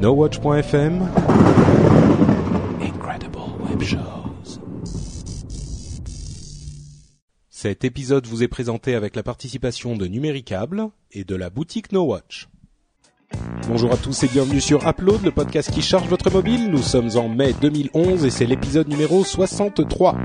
NoWatch.fm Incredible Web Shows. Cet épisode vous est présenté avec la participation de Numéricable et de la boutique NoWatch. Bonjour à tous et bienvenue sur Upload, le podcast qui charge votre mobile. Nous sommes en mai 2011 et c'est l'épisode numéro 63.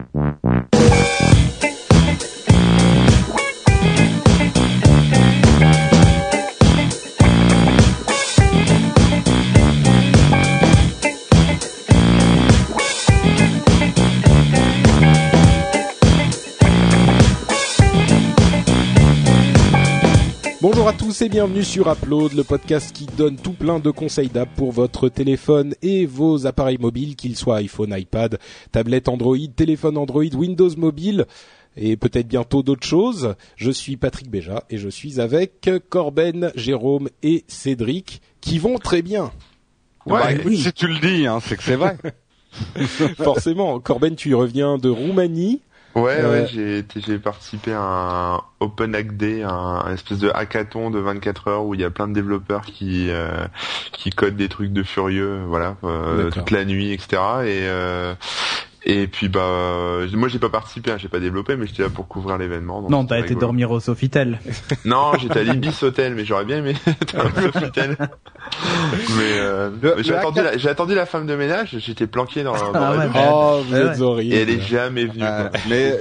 Tous et bienvenue sur Upload, le podcast qui donne tout plein de conseils d'app pour votre téléphone et vos appareils mobiles, qu'ils soient iPhone, iPad, tablette Android, téléphone Android, Windows Mobile et peut-être bientôt d'autres choses. Je suis Patrick Béja et je suis avec Corben, Jérôme et Cédric qui vont très bien. Ouais, bah, si tu le dis, hein, c'est que c'est vrai. Forcément, Corben, tu reviens de Roumanie. Ouais, ouais, euh, j'ai j'ai participé à un Open Hack Day, un, espèce de hackathon de 24 heures où il y a plein de développeurs qui euh, qui codent des trucs de furieux, voilà, euh, toute la nuit, etc. Et et puis bah moi j'ai pas participé, hein, j'ai pas développé, mais j'étais là pour couvrir l'événement. Non, t'as été dormir au Sofitel. non, j'étais à l'Ibis Hotel, mais j'aurais bien aimé être au Sofitel. mais euh, j'ai attendu, la, j'ai attendu la femme de ménage, j'étais planqué dans, dans ah, la douche. Oh, vous êtes horrible. Et elle est jamais venue. mais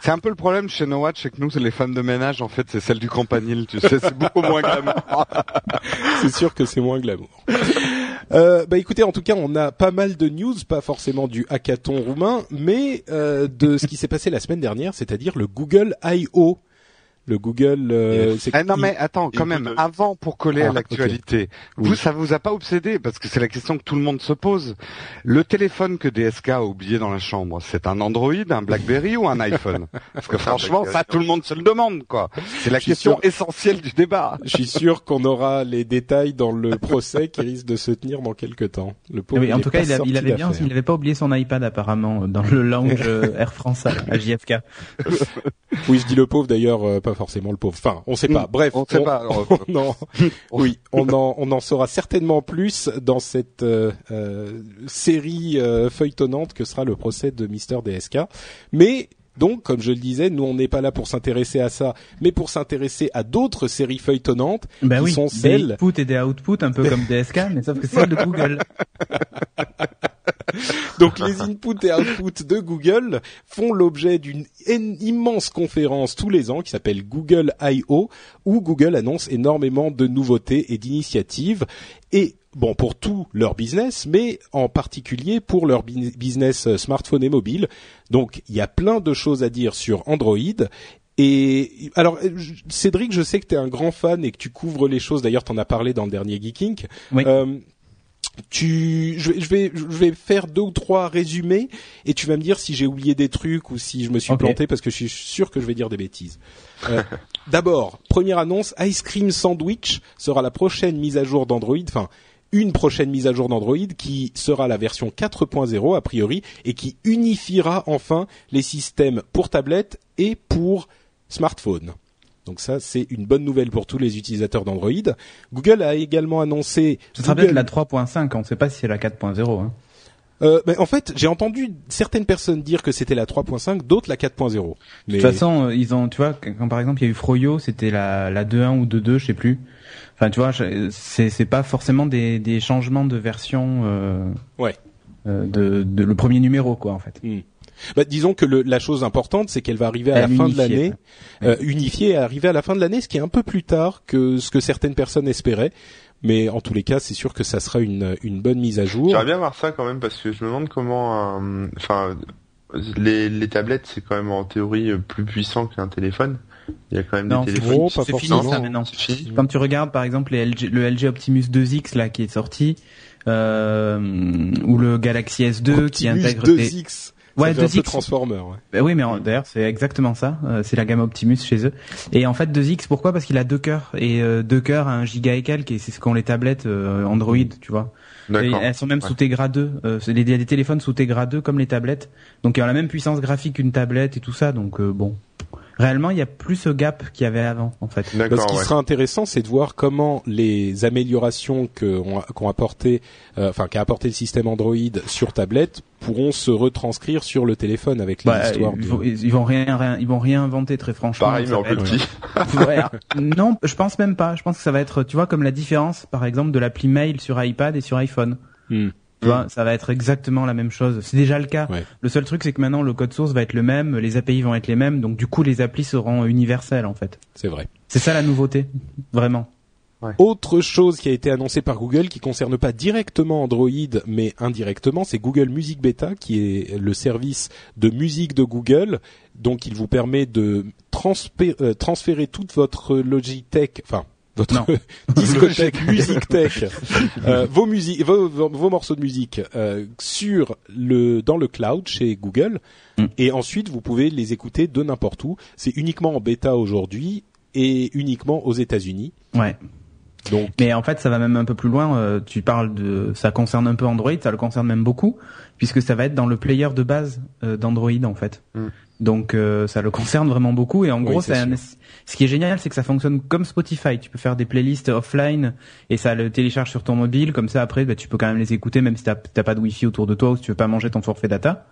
c'est un peu le problème chez No Watch, c'est que nous, c'est les femmes de ménage, en fait, c'est celle du campanile, tu sais, c'est beaucoup moins glamour. c'est sûr que c'est moins glamour. Euh, bah écoutez, en tout cas, on a pas mal de news, pas forcément du hackathon roumain, mais euh, de ce qui s'est passé la semaine dernière, c'est-à-dire le Google I.O le Google. Euh, eh non mais attends, quand même, avant pour coller à ah, l'actualité, vous ça vous a pas obsédé? Parce que c'est la question que tout le monde se pose. Le téléphone que DSK a oublié dans la chambre, c'est un Android, un BlackBerry ou un iPhone? Parce que franchement, ça tout le monde se le demande quoi. C'est la question essentielle du débat. Je suis sûr qu'on aura les détails dans le procès qui risque de se tenir dans quelques temps. Le pauvre, oui, en tout cas, il, il avait bien, il avait pas oublié son iPad apparemment dans le lounge euh, Air France à JFK. oui, je dis le pauvre d'ailleurs, euh, pas forcément le pauvre. Enfin, on sait pas. Bref, on, sait pas. oui, on en, on en saura certainement plus dans cette euh, euh, série feuilletonnante que sera le procès de Mister DSK. Mais donc, comme je le disais, nous on n'est pas là pour s'intéresser à ça, mais pour s'intéresser à d'autres séries feuilletonnantes ben qui oui, sont celles. Des inputs et des outputs, un peu comme DSK, mais sauf que c'est de Google. Donc les inputs et outputs de Google font l'objet d'une immense conférence tous les ans qui s'appelle Google I.O. où Google annonce énormément de nouveautés et d'initiatives et bon pour tout leur business, mais en particulier pour leur business euh, smartphone et mobile. Donc il y a plein de choses à dire sur Android et alors, euh, Cédric, je sais que tu es un grand fan et que tu couvres les choses. D'ailleurs, tu en as parlé dans le dernier Geeking. Oui. Euh, tu, je, vais, je vais faire deux ou trois résumés et tu vas me dire si j'ai oublié des trucs ou si je me suis planté parce que je suis sûr que je vais dire des bêtises. Euh, D'abord, première annonce, Ice Cream Sandwich sera la prochaine mise à jour d'Android, enfin une prochaine mise à jour d'Android qui sera la version 4.0 a priori et qui unifiera enfin les systèmes pour tablette et pour smartphone. Donc ça, c'est une bonne nouvelle pour tous les utilisateurs d'Android. Google a également annoncé... Ce sera peut-être la 3.5, on ne sait pas si c'est la 4.0. Hein. Euh, mais en fait, j'ai entendu certaines personnes dire que c'était la 3.5, d'autres la 4.0. De toute façon, euh, ils ont, tu vois, quand par exemple il y a eu Froyo, c'était la, la 2.1 ou 2.2, je sais plus. Enfin, tu vois, c'est c'est pas forcément des, des changements de version. Euh, ouais. Euh, de, de, le premier numéro, quoi, en fait. Hmm. Bah, disons que le, la chose importante, c'est qu'elle va arriver à, la fin de l'année, euh, unifiée, et arriver à la fin de l'année, ce qui est un peu plus tard que ce que certaines personnes espéraient. Mais en tous les cas, c'est sûr que ça sera une, une bonne mise à jour. J'aimerais bien voir ça quand même parce que je me demande comment, euh, enfin, les, les tablettes c'est quand même en théorie plus puissant qu'un téléphone. Il y a quand même des téléphones. C'est fini ça maintenant. Quand tu regardes par exemple les LG, le LG Optimus 2X là qui est sorti, euh, ou le Galaxy S2 qui intègre 2X. Ouais, deux X. Transformer. Ouais. Ben oui, mais d'ailleurs c'est exactement ça. Euh, c'est la gamme Optimus chez eux. Et en fait 2X, pourquoi? Parce qu'il a deux cœurs et euh, deux cœurs à un giga et quelques. Et c'est ce qu'ont les tablettes euh, Android, tu vois. Et elles sont même sous Tegra 2. Euh, il y a des téléphones sous Tegra 2 comme les tablettes. Donc ils ont la même puissance graphique qu'une tablette et tout ça. Donc bon. Réellement il y a plus ce gap qu'il y avait avant en fait. ce qui sera intéressant, c'est de voir comment les améliorations qu'ont apporté, euh, enfin qu'a apporté le système Android sur tablette pourront se retranscrire sur le téléphone avec les bah, histoires. Ils, vont, rien, ils vont rien inventer très franchement. Pareil mais en plus petit. non, je pense même pas. Je pense que ça va être, tu vois, comme la différence, par exemple, de l'appli Mail sur iPad et sur iPhone. Hmm. Tu vois, ça va être exactement la même chose. C'est déjà le cas. Le seul truc, c'est que maintenant le code source va être le même, les API vont être les mêmes, donc du coup les applis seront universelles en fait. C'est vrai. C'est ça la nouveauté, vraiment. Autre chose qui a été annoncée par Google qui concerne pas directement Android mais indirectement, c'est Google Music Beta qui est le service de musique de Google. Donc il vous permet de euh, transférer toute votre Logitech, enfin votre discothèque musique tech, euh, vos, musiques, vos, vos, morceaux de musique euh, sur le dans le cloud chez Google, mm. et ensuite vous pouvez les écouter de n'importe où. C'est uniquement en bêta aujourd'hui et uniquement aux États-Unis. Ouais. Donc, mais en fait, ça va même un peu plus loin. Euh, tu parles de, ça concerne un peu Android, ça le concerne même beaucoup, puisque ça va être dans le player de base euh, d'Android en fait. Mm. Donc euh, ça le concerne vraiment beaucoup. Et en gros, ce qui est génial, c'est que ça fonctionne comme Spotify. Tu peux faire des playlists offline et ça le télécharge sur ton mobile. Comme ça, après, bah, tu peux quand même les écouter, même si t'as pas de wifi autour de toi ou si tu veux pas manger ton forfait data.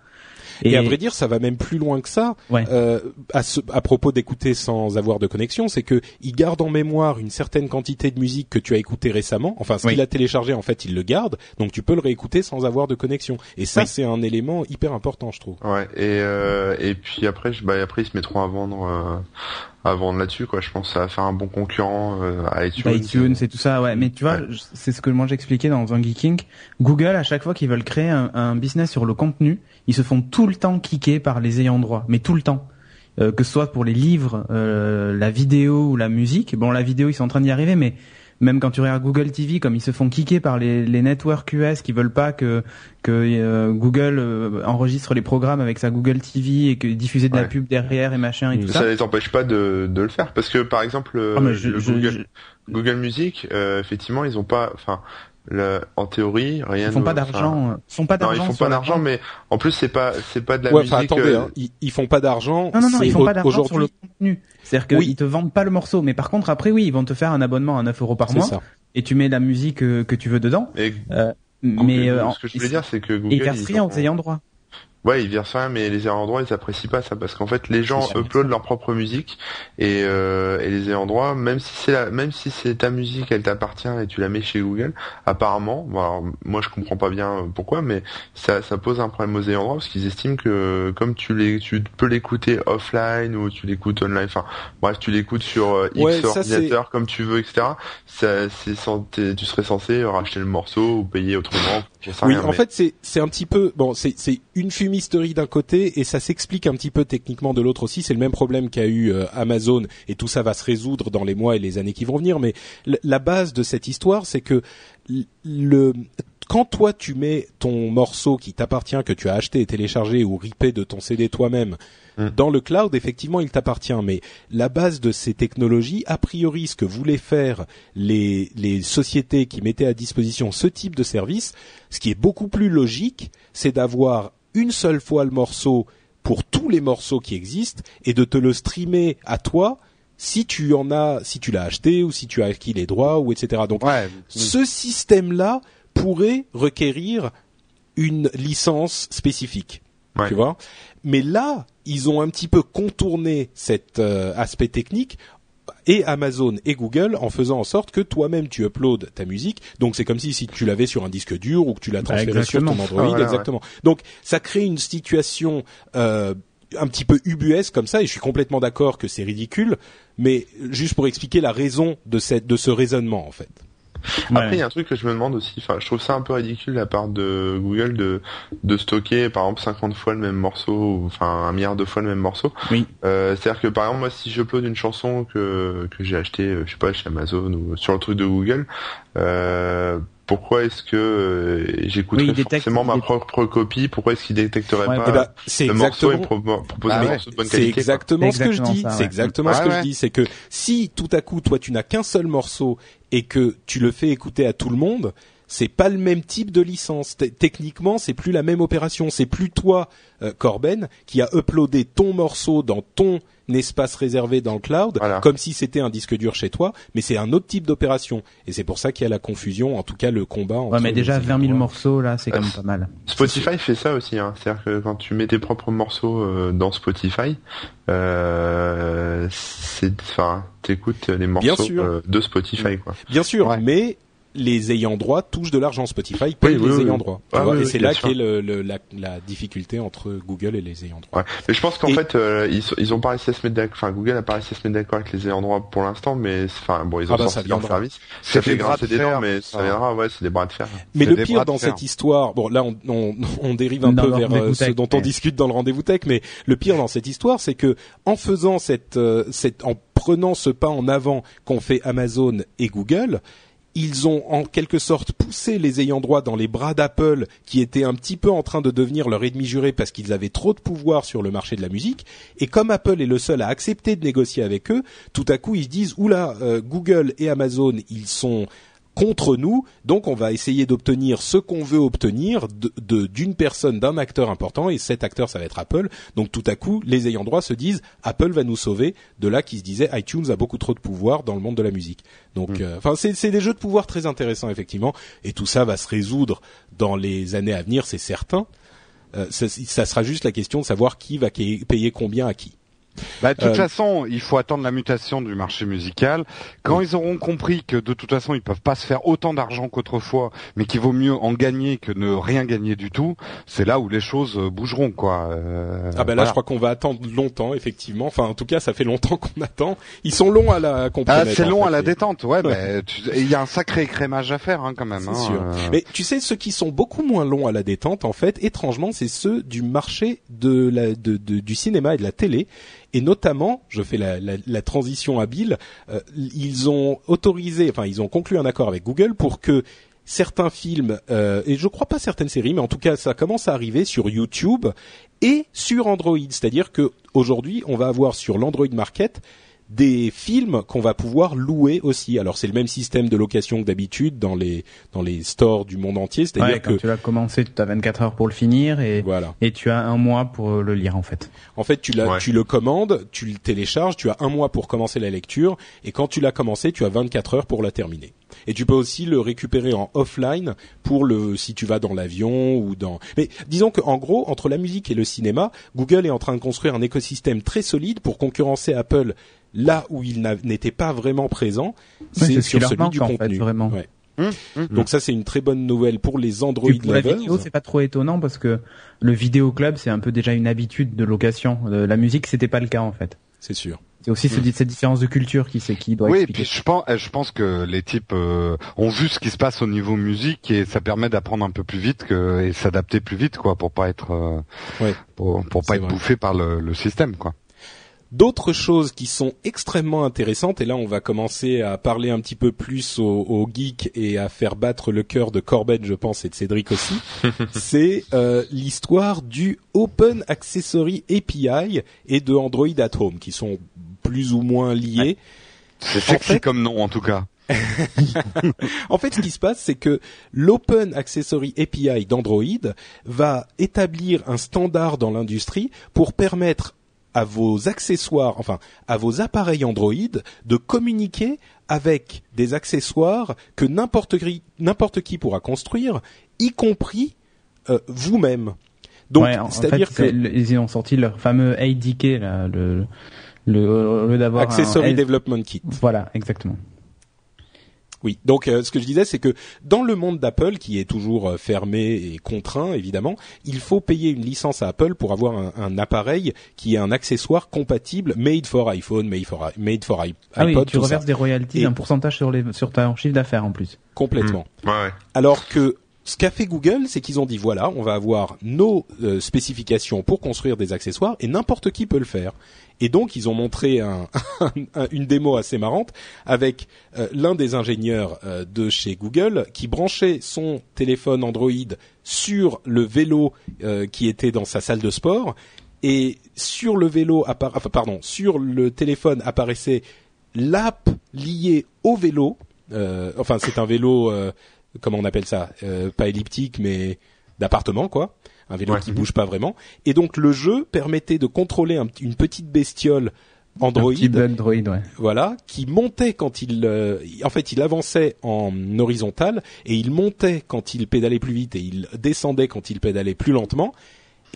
Et, à vrai dire, ça va même plus loin que ça. Euh, à, à, propos d'écouter sans avoir de connexion, c'est que il garde en mémoire une certaine quantité de musique que tu as écouté récemment. Enfin, ce qu'il a téléchargé, en fait, il le garde. Donc, tu peux le réécouter sans avoir de connexion. Et ça, c'est un élément hyper important, je trouve. Ouais. Et euh, et puis après, bah, après ils se mettront à vendre. Euh à vendre là-dessus quoi. Je pense que ça va faire un bon concurrent euh, à iTunes. iTunes c'est tout ça ouais. Mais tu vois c'est ce que moi j'expliquais dans un geeking Google à chaque fois qu'ils veulent créer un, un, business sur le contenu ils se font tout le temps kicker par les ayants droit. Mais tout le temps. Euh, que ce soit pour les livres euh, la vidéo ou la musique. Bon la vidéo ils sont en train d'y arriver mais même quand tu regardes Google TV, comme ils se font kicker par les, les networks US qui veulent pas que que euh, Google euh, enregistre les programmes avec sa Google TV et que diffuser de la pub derrière et machin et tout ça. Ça les empêche pas de, de le faire parce que par exemple ah, Google, Google Music, euh, effectivement, ils ont pas, enfin, en théorie, rien. Ils font pas d'argent. Ils font pas d'argent. ils font pas d'argent, mais en plus c'est pas c'est pas de la musique. attendez, euh, hein, ils, font pas d'argent. Non non non, ils font pas d'argent sur le contenu. C'est-à-dire qu'ils oui. te vendent pas le morceau, mais par contre après oui, ils vont te faire un abonnement à 9 euros par mois. Ça. Et tu mets la musique que, que tu veux dedans. euh, mais euh, ce que je voulais dire, c'est que Google, ils versent rien aux ayants droit. Ouais, ils versent rien, mais les ayants droit, ils apprécient pas ça parce qu'en fait, les gens uploadent leur propre musique et, euh, et les ayants droit, même si c'est la, même si c'est ta musique, elle t'appartient et tu la mets chez Google, apparemment, bon, alors, moi je comprends pas bien pourquoi, mais ça, ça pose un problème aux ayants droit parce qu'ils estiment que comme tu les, tu peux l'écouter offline ou tu l'écoutes online, enfin bref, tu l'écoutes sur euh, X ordinateur comme tu veux, etc. Ça, c'est tu serais censé racheter le morceau ou payer autrement. Oui, en fait, c'est c'est un petit peu bon, c'est c'est une fumée mystery d'un côté et ça s'explique un petit peu techniquement de l'autre aussi. C'est le même problème qu'a eu euh, Amazon et tout ça va se résoudre dans les mois et les années qui vont venir. Mais la base de cette histoire, c'est que le quand toi tu mets ton morceau qui t'appartient, que tu as acheté et téléchargé ou ripé de ton CD toi-même hum. dans le cloud, effectivement, il t'appartient. Mais la base de ces technologies, a priori, ce que voulaient faire les, les sociétés qui mettaient à disposition ce type de service, ce qui est beaucoup plus logique, c'est d'avoir une seule fois le morceau pour tous les morceaux qui existent et de te le streamer à toi si tu en as, si tu l'as acheté ou si tu as acquis les droits ou etc. Donc ce système-là pourrait requérir une licence spécifique. Tu vois Mais là, ils ont un petit peu contourné cet euh, aspect technique et Amazon et Google en faisant en sorte que toi-même tu uploads ta musique. Donc c'est comme si si tu l'avais sur un disque dur ou que tu l'as bah, transféré sur ton Android, exactement. Donc ça crée une situation euh, un petit peu ubuesque comme ça, et je suis complètement d'accord que c'est ridicule, mais juste pour expliquer la raison de cette de ce raisonnement en fait. Après, il y a un truc que je me demande aussi. Enfin, je trouve ça un peu ridicule de la part de Google de de stocker, par exemple, 50 fois le même morceau, enfin un milliard de fois le même morceau. Oui. Euh, C'est-à-dire que par exemple, moi, si j'upload une chanson que que j'ai acheté, euh, je sais pas, chez Amazon ou sur le truc de Google, euh, pourquoi est-ce que euh, j'écouterais forcément ma propre copie? Pourquoi est-ce qu'il détecterait pas ben, le morceau et proposer ah morceau de bonne qualité C'est exactement ce que je dis. C'est exactement ce que je dis. C'est que si tout à coup toi tu n'as qu'un seul morceau et que tu le fais écouter à tout le monde, c'est pas le même type de licence. techniquement, c'est plus la même opération. C'est plus toi, euh, Corben, qui a uploadé ton morceau dans ton espace réservé dans le cloud, comme si c'était un disque dur chez toi, mais c'est un autre type d'opération. Et c'est pour ça qu'il y a la confusion, en tout cas le combat. Entre ouais, mais déjà 20 000 morceaux là, c'est quand même pas mal. Spotify fait ça aussi, hein. c'est-à-dire que quand tu mets tes propres morceaux euh, dans Spotify, euh, c'est, enfin, t'écoutes les morceaux euh, de Spotify, quoi. Bien sûr, mais les ayants droit touchent de l'argent. Spotify paye les ayants droit. Ah et c'est là qu'est le, la, la, difficulté entre Google et les ayants droit. Mais je pense qu'en fait, euh, ils, ils ont pas réussi à se mettre d'accord. Enfin, Google a pas réussi à se mettre d'accord avec les ayants droit pour l'instant, mais enfin bon, ils ont ah bah, sorti leur service. Ça fait gratté des dents, mais ça viendra. Ouais, c'est des bras de fer. Mais le pire dans cette histoire, bon là, on, on, on dérive un peu vers euh, ce dont on discute dans le rendez-vous tech, mais le pire dans cette histoire, c'est que en faisant cette, euh, cette, en prenant ce pas en avant qu'ont fait Amazon et Google, ils ont en quelque sorte poussé les ayants droit dans les bras d'Apple, qui étaient un petit peu en train de devenir leur ennemi juré parce qu'ils avaient trop de pouvoir sur le marché de la musique. Et comme Apple est le seul à accepter de négocier avec eux, tout à coup ils se disent oula, euh, Google et Amazon, ils sont contre nous, donc on va essayer d'obtenir ce qu'on veut obtenir de, d'une personne, d'un acteur important, et cet acteur ça va être Apple. Donc tout à coup, les ayants droit se disent Apple va nous sauver. De là qui se disait iTunes a beaucoup trop de pouvoir dans le monde de la musique. Donc, mm. euh, enfin, c'est, des jeux de pouvoir très intéressants effectivement, et tout ça va se résoudre dans les années à venir, c'est certain. Euh, ça, ça sera juste la question de savoir qui va payer combien à qui. Bah, de toute euh, façon, il faut attendre la mutation du marché musical. Quand ils auront compris que de toute façon, ils peuvent pas se faire autant d'argent qu'autrefois, mais qu'il vaut mieux en gagner que ne rien gagner du tout, c'est là où les choses euh, bougeront, quoi. Euh, ah ben là, je crois qu'on va attendre longtemps, effectivement. Enfin, en tout cas, ça fait longtemps qu'on attend. Ils sont longs à la Ah, c'est long à la détente, ouais. il y a un sacré écrémage à faire, hein, quand même. Hein, sûr. Mais tu sais, ceux qui sont beaucoup moins longs à la détente, en fait, étrangement, c'est ceux du marché de la, de, du cinéma et de la télé et notamment, je fais la, la, la transition habile, euh, ils ont autorisé, enfin ils ont conclu un accord avec Google pour que certains films euh, et je crois pas certaines séries, mais en tout cas ça commence à arriver sur YouTube et sur Android. C'est-à-dire que aujourd'hui, on va avoir sur l'Android Market des films qu'on va pouvoir louer aussi. Alors c'est le même système de location que d'habitude dans les dans les stores du monde entier, c'est-à-dire que tu l'as commencé, tu as 24 heures pour le finir et voilà. et tu as un mois pour le lire en fait. En fait, tu l'as tu le commandes, tu le télécharges, tu as un mois pour commencer la lecture et quand tu l'as commencé, tu as 24 heures pour la terminer. Et tu peux aussi le récupérer en offline pour le si tu vas dans l'avion ou dans. Mais disons qu'en gros, entre la musique et le cinéma, Google est en train de construire un écosystème très solide pour concurrencer Apple là où il n'était pas vraiment présent, c'est sur celui du contenu. vraiment. Hum, hum. Donc ça c'est une très bonne nouvelle pour les Android pour La vidéo c'est pas trop étonnant parce que le vidéo club c'est un peu déjà une habitude de location. Euh, la musique c'était pas le cas en fait. C'est sûr. C'est aussi mmh. cette différence de culture qui c'est qui doit oui, expliquer. Oui, puis je pense, je pense que les types euh, ont vu ce qui se passe au niveau musique et ça permet d'apprendre un peu plus vite que, et s'adapter plus vite quoi pour pas être euh, pour, pour pas être bouffé par le, le système quoi. D'autres choses qui sont extrêmement intéressantes, et là on va commencer à parler un petit peu plus aux, geeks et à faire battre le cœur de Corben, je pense, et de Cédric aussi, c'est euh, l'histoire du Open Accessory API et de Android at Home, qui sont plus ou moins liés. C'est sexy comme nom en tout cas. en fait, ce qui se passe, c'est que l'Open Accessory API d'Android va établir un standard dans l'industrie pour permettre à vos accessoires, enfin à vos appareils Android de communiquer avec des accessoires que n'importe qui, n'importe qui pourra construire, y compris euh, vous-même. Donc, c'est-à-dire que ils ont sorti leur fameux ADK, là, le, le, lieu d'avoir Accessory Development Kit. Voilà, exactement. Oui, donc euh, ce que je disais, c'est que dans le monde d'Apple, qui est toujours euh, fermé et contraint, évidemment, il faut payer une licence à Apple pour avoir un, un appareil qui est un accessoire compatible, made for iPhone, made for, made for iPod. Ah oui, tu reverses des royalties, un pourcentage sur, les, sur ton chiffre d'affaires en plus. Complètement. Mmh. Ouais. Alors que ce qu'a fait Google, c'est qu'ils ont dit voilà, on va avoir nos euh, spécifications pour construire des accessoires et n'importe qui peut le faire. Et donc ils ont montré un, une démo assez marrante avec euh, l'un des ingénieurs euh, de chez Google qui branchait son téléphone Android sur le vélo qui était dans sa salle de sport et sur le vélo pardon sur le téléphone apparaissait l'app liée au vélo. enfin c'est un vélo comment on appelle ça, pas elliptique mais d'appartement quoi, un vélo qui bouge pas vraiment. Et donc le jeu permettait de contrôler une petite bestiole Android, Android ouais. voilà, qui montait quand il, en fait, il avançait en horizontal et il montait quand il pédalait plus vite et il descendait quand il pédalait plus lentement.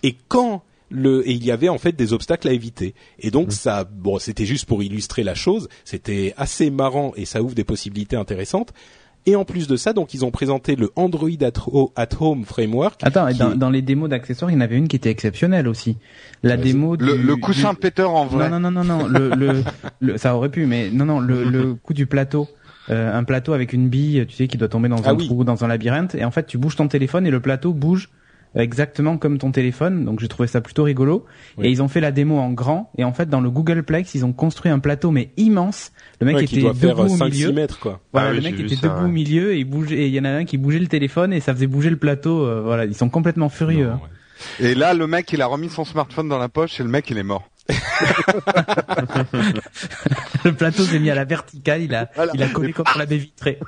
Et quand le et il y avait en fait des obstacles à éviter. Et donc mmh. ça, bon, c'était juste pour illustrer la chose. C'était assez marrant et ça ouvre des possibilités intéressantes. Et en plus de ça, donc ils ont présenté le Android at, Home Framework. Attends, dans, dans, les démos d'accessoires, il y en avait une qui était exceptionnelle aussi. La démo du, le, coussin Peter en vrai. Non non non non, non le, le, ça aurait pu, mais non non, le, le coup du plateau. Euh, un plateau avec une bille, tu sais, qui doit tomber dans ah un trou, dans un labyrinthe, et en fait, tu bouges ton téléphone et le plateau bouge exactement comme ton téléphone. Donc j'ai trouvé ça plutôt rigolo. Et ils ont fait la démo en grand. Et en fait, dans le Googleplex, ils ont construit un plateau mais immense. Le mec était debout au milieu. Mètres, quoi. Voilà, ah le mec était debout au milieu et il bougeait. Et il y en a un qui bougeait le téléphone et ça faisait bouger le plateau. Euh, voilà, ils sont complètement furieux. Hein. Et là, le mec, il a remis son smartphone dans la poche et le mec, il est mort. le plateau s'est mis à la verticale, il a, il a collé contre la baie vitrée.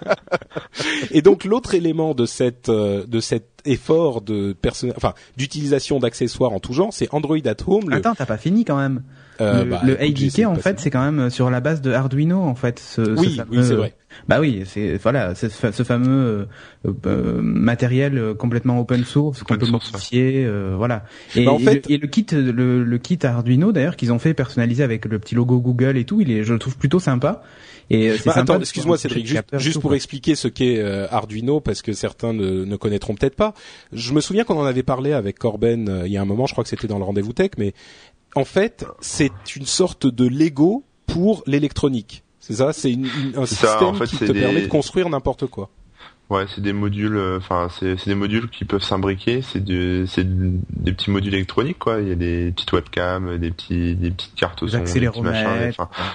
et donc l'autre élément de cette, euh, de cet effort de enfin d'utilisation d'accessoires en tout genre, c'est Android at Home. Attends, t'as pas fini quand même. Euh, le, bah, le en fait, c'est quand même sur la base de Arduino en fait. Ce, oui, oui, c'est vrai. Bah oui, c'est voilà, ce, ce fameux euh, euh, matériel complètement open source qu'on peut modifier, euh, voilà. Et, bah, en fait... et, le, kit, le, le kit Arduino d'ailleurs qu'ils ont fait personnalisé avec le petit logo Google et tout, il est, je le trouve plutôt sympa. Et bah, attends, excuse-moi Cédric, juste, pour expliquer ce qu'est Arduino parce que certains ne, ne connaîtront peut-être pas. Je me souviens qu'on en avait parlé avec Corben il y a un moment, je crois que c'était dans le rendez-vous tech, mais en fait, c'est une sorte de Lego pour l'électronique. C'est ça, c'est un système qui te permet de construire n'importe quoi. Ouais, c'est des modules, euh, enfin c'est des modules qui peuvent s'imbriquer. C'est c'est des petits modules électroniques quoi. Il y a des petites webcams, des petits, des petites cartes son, des petits machins,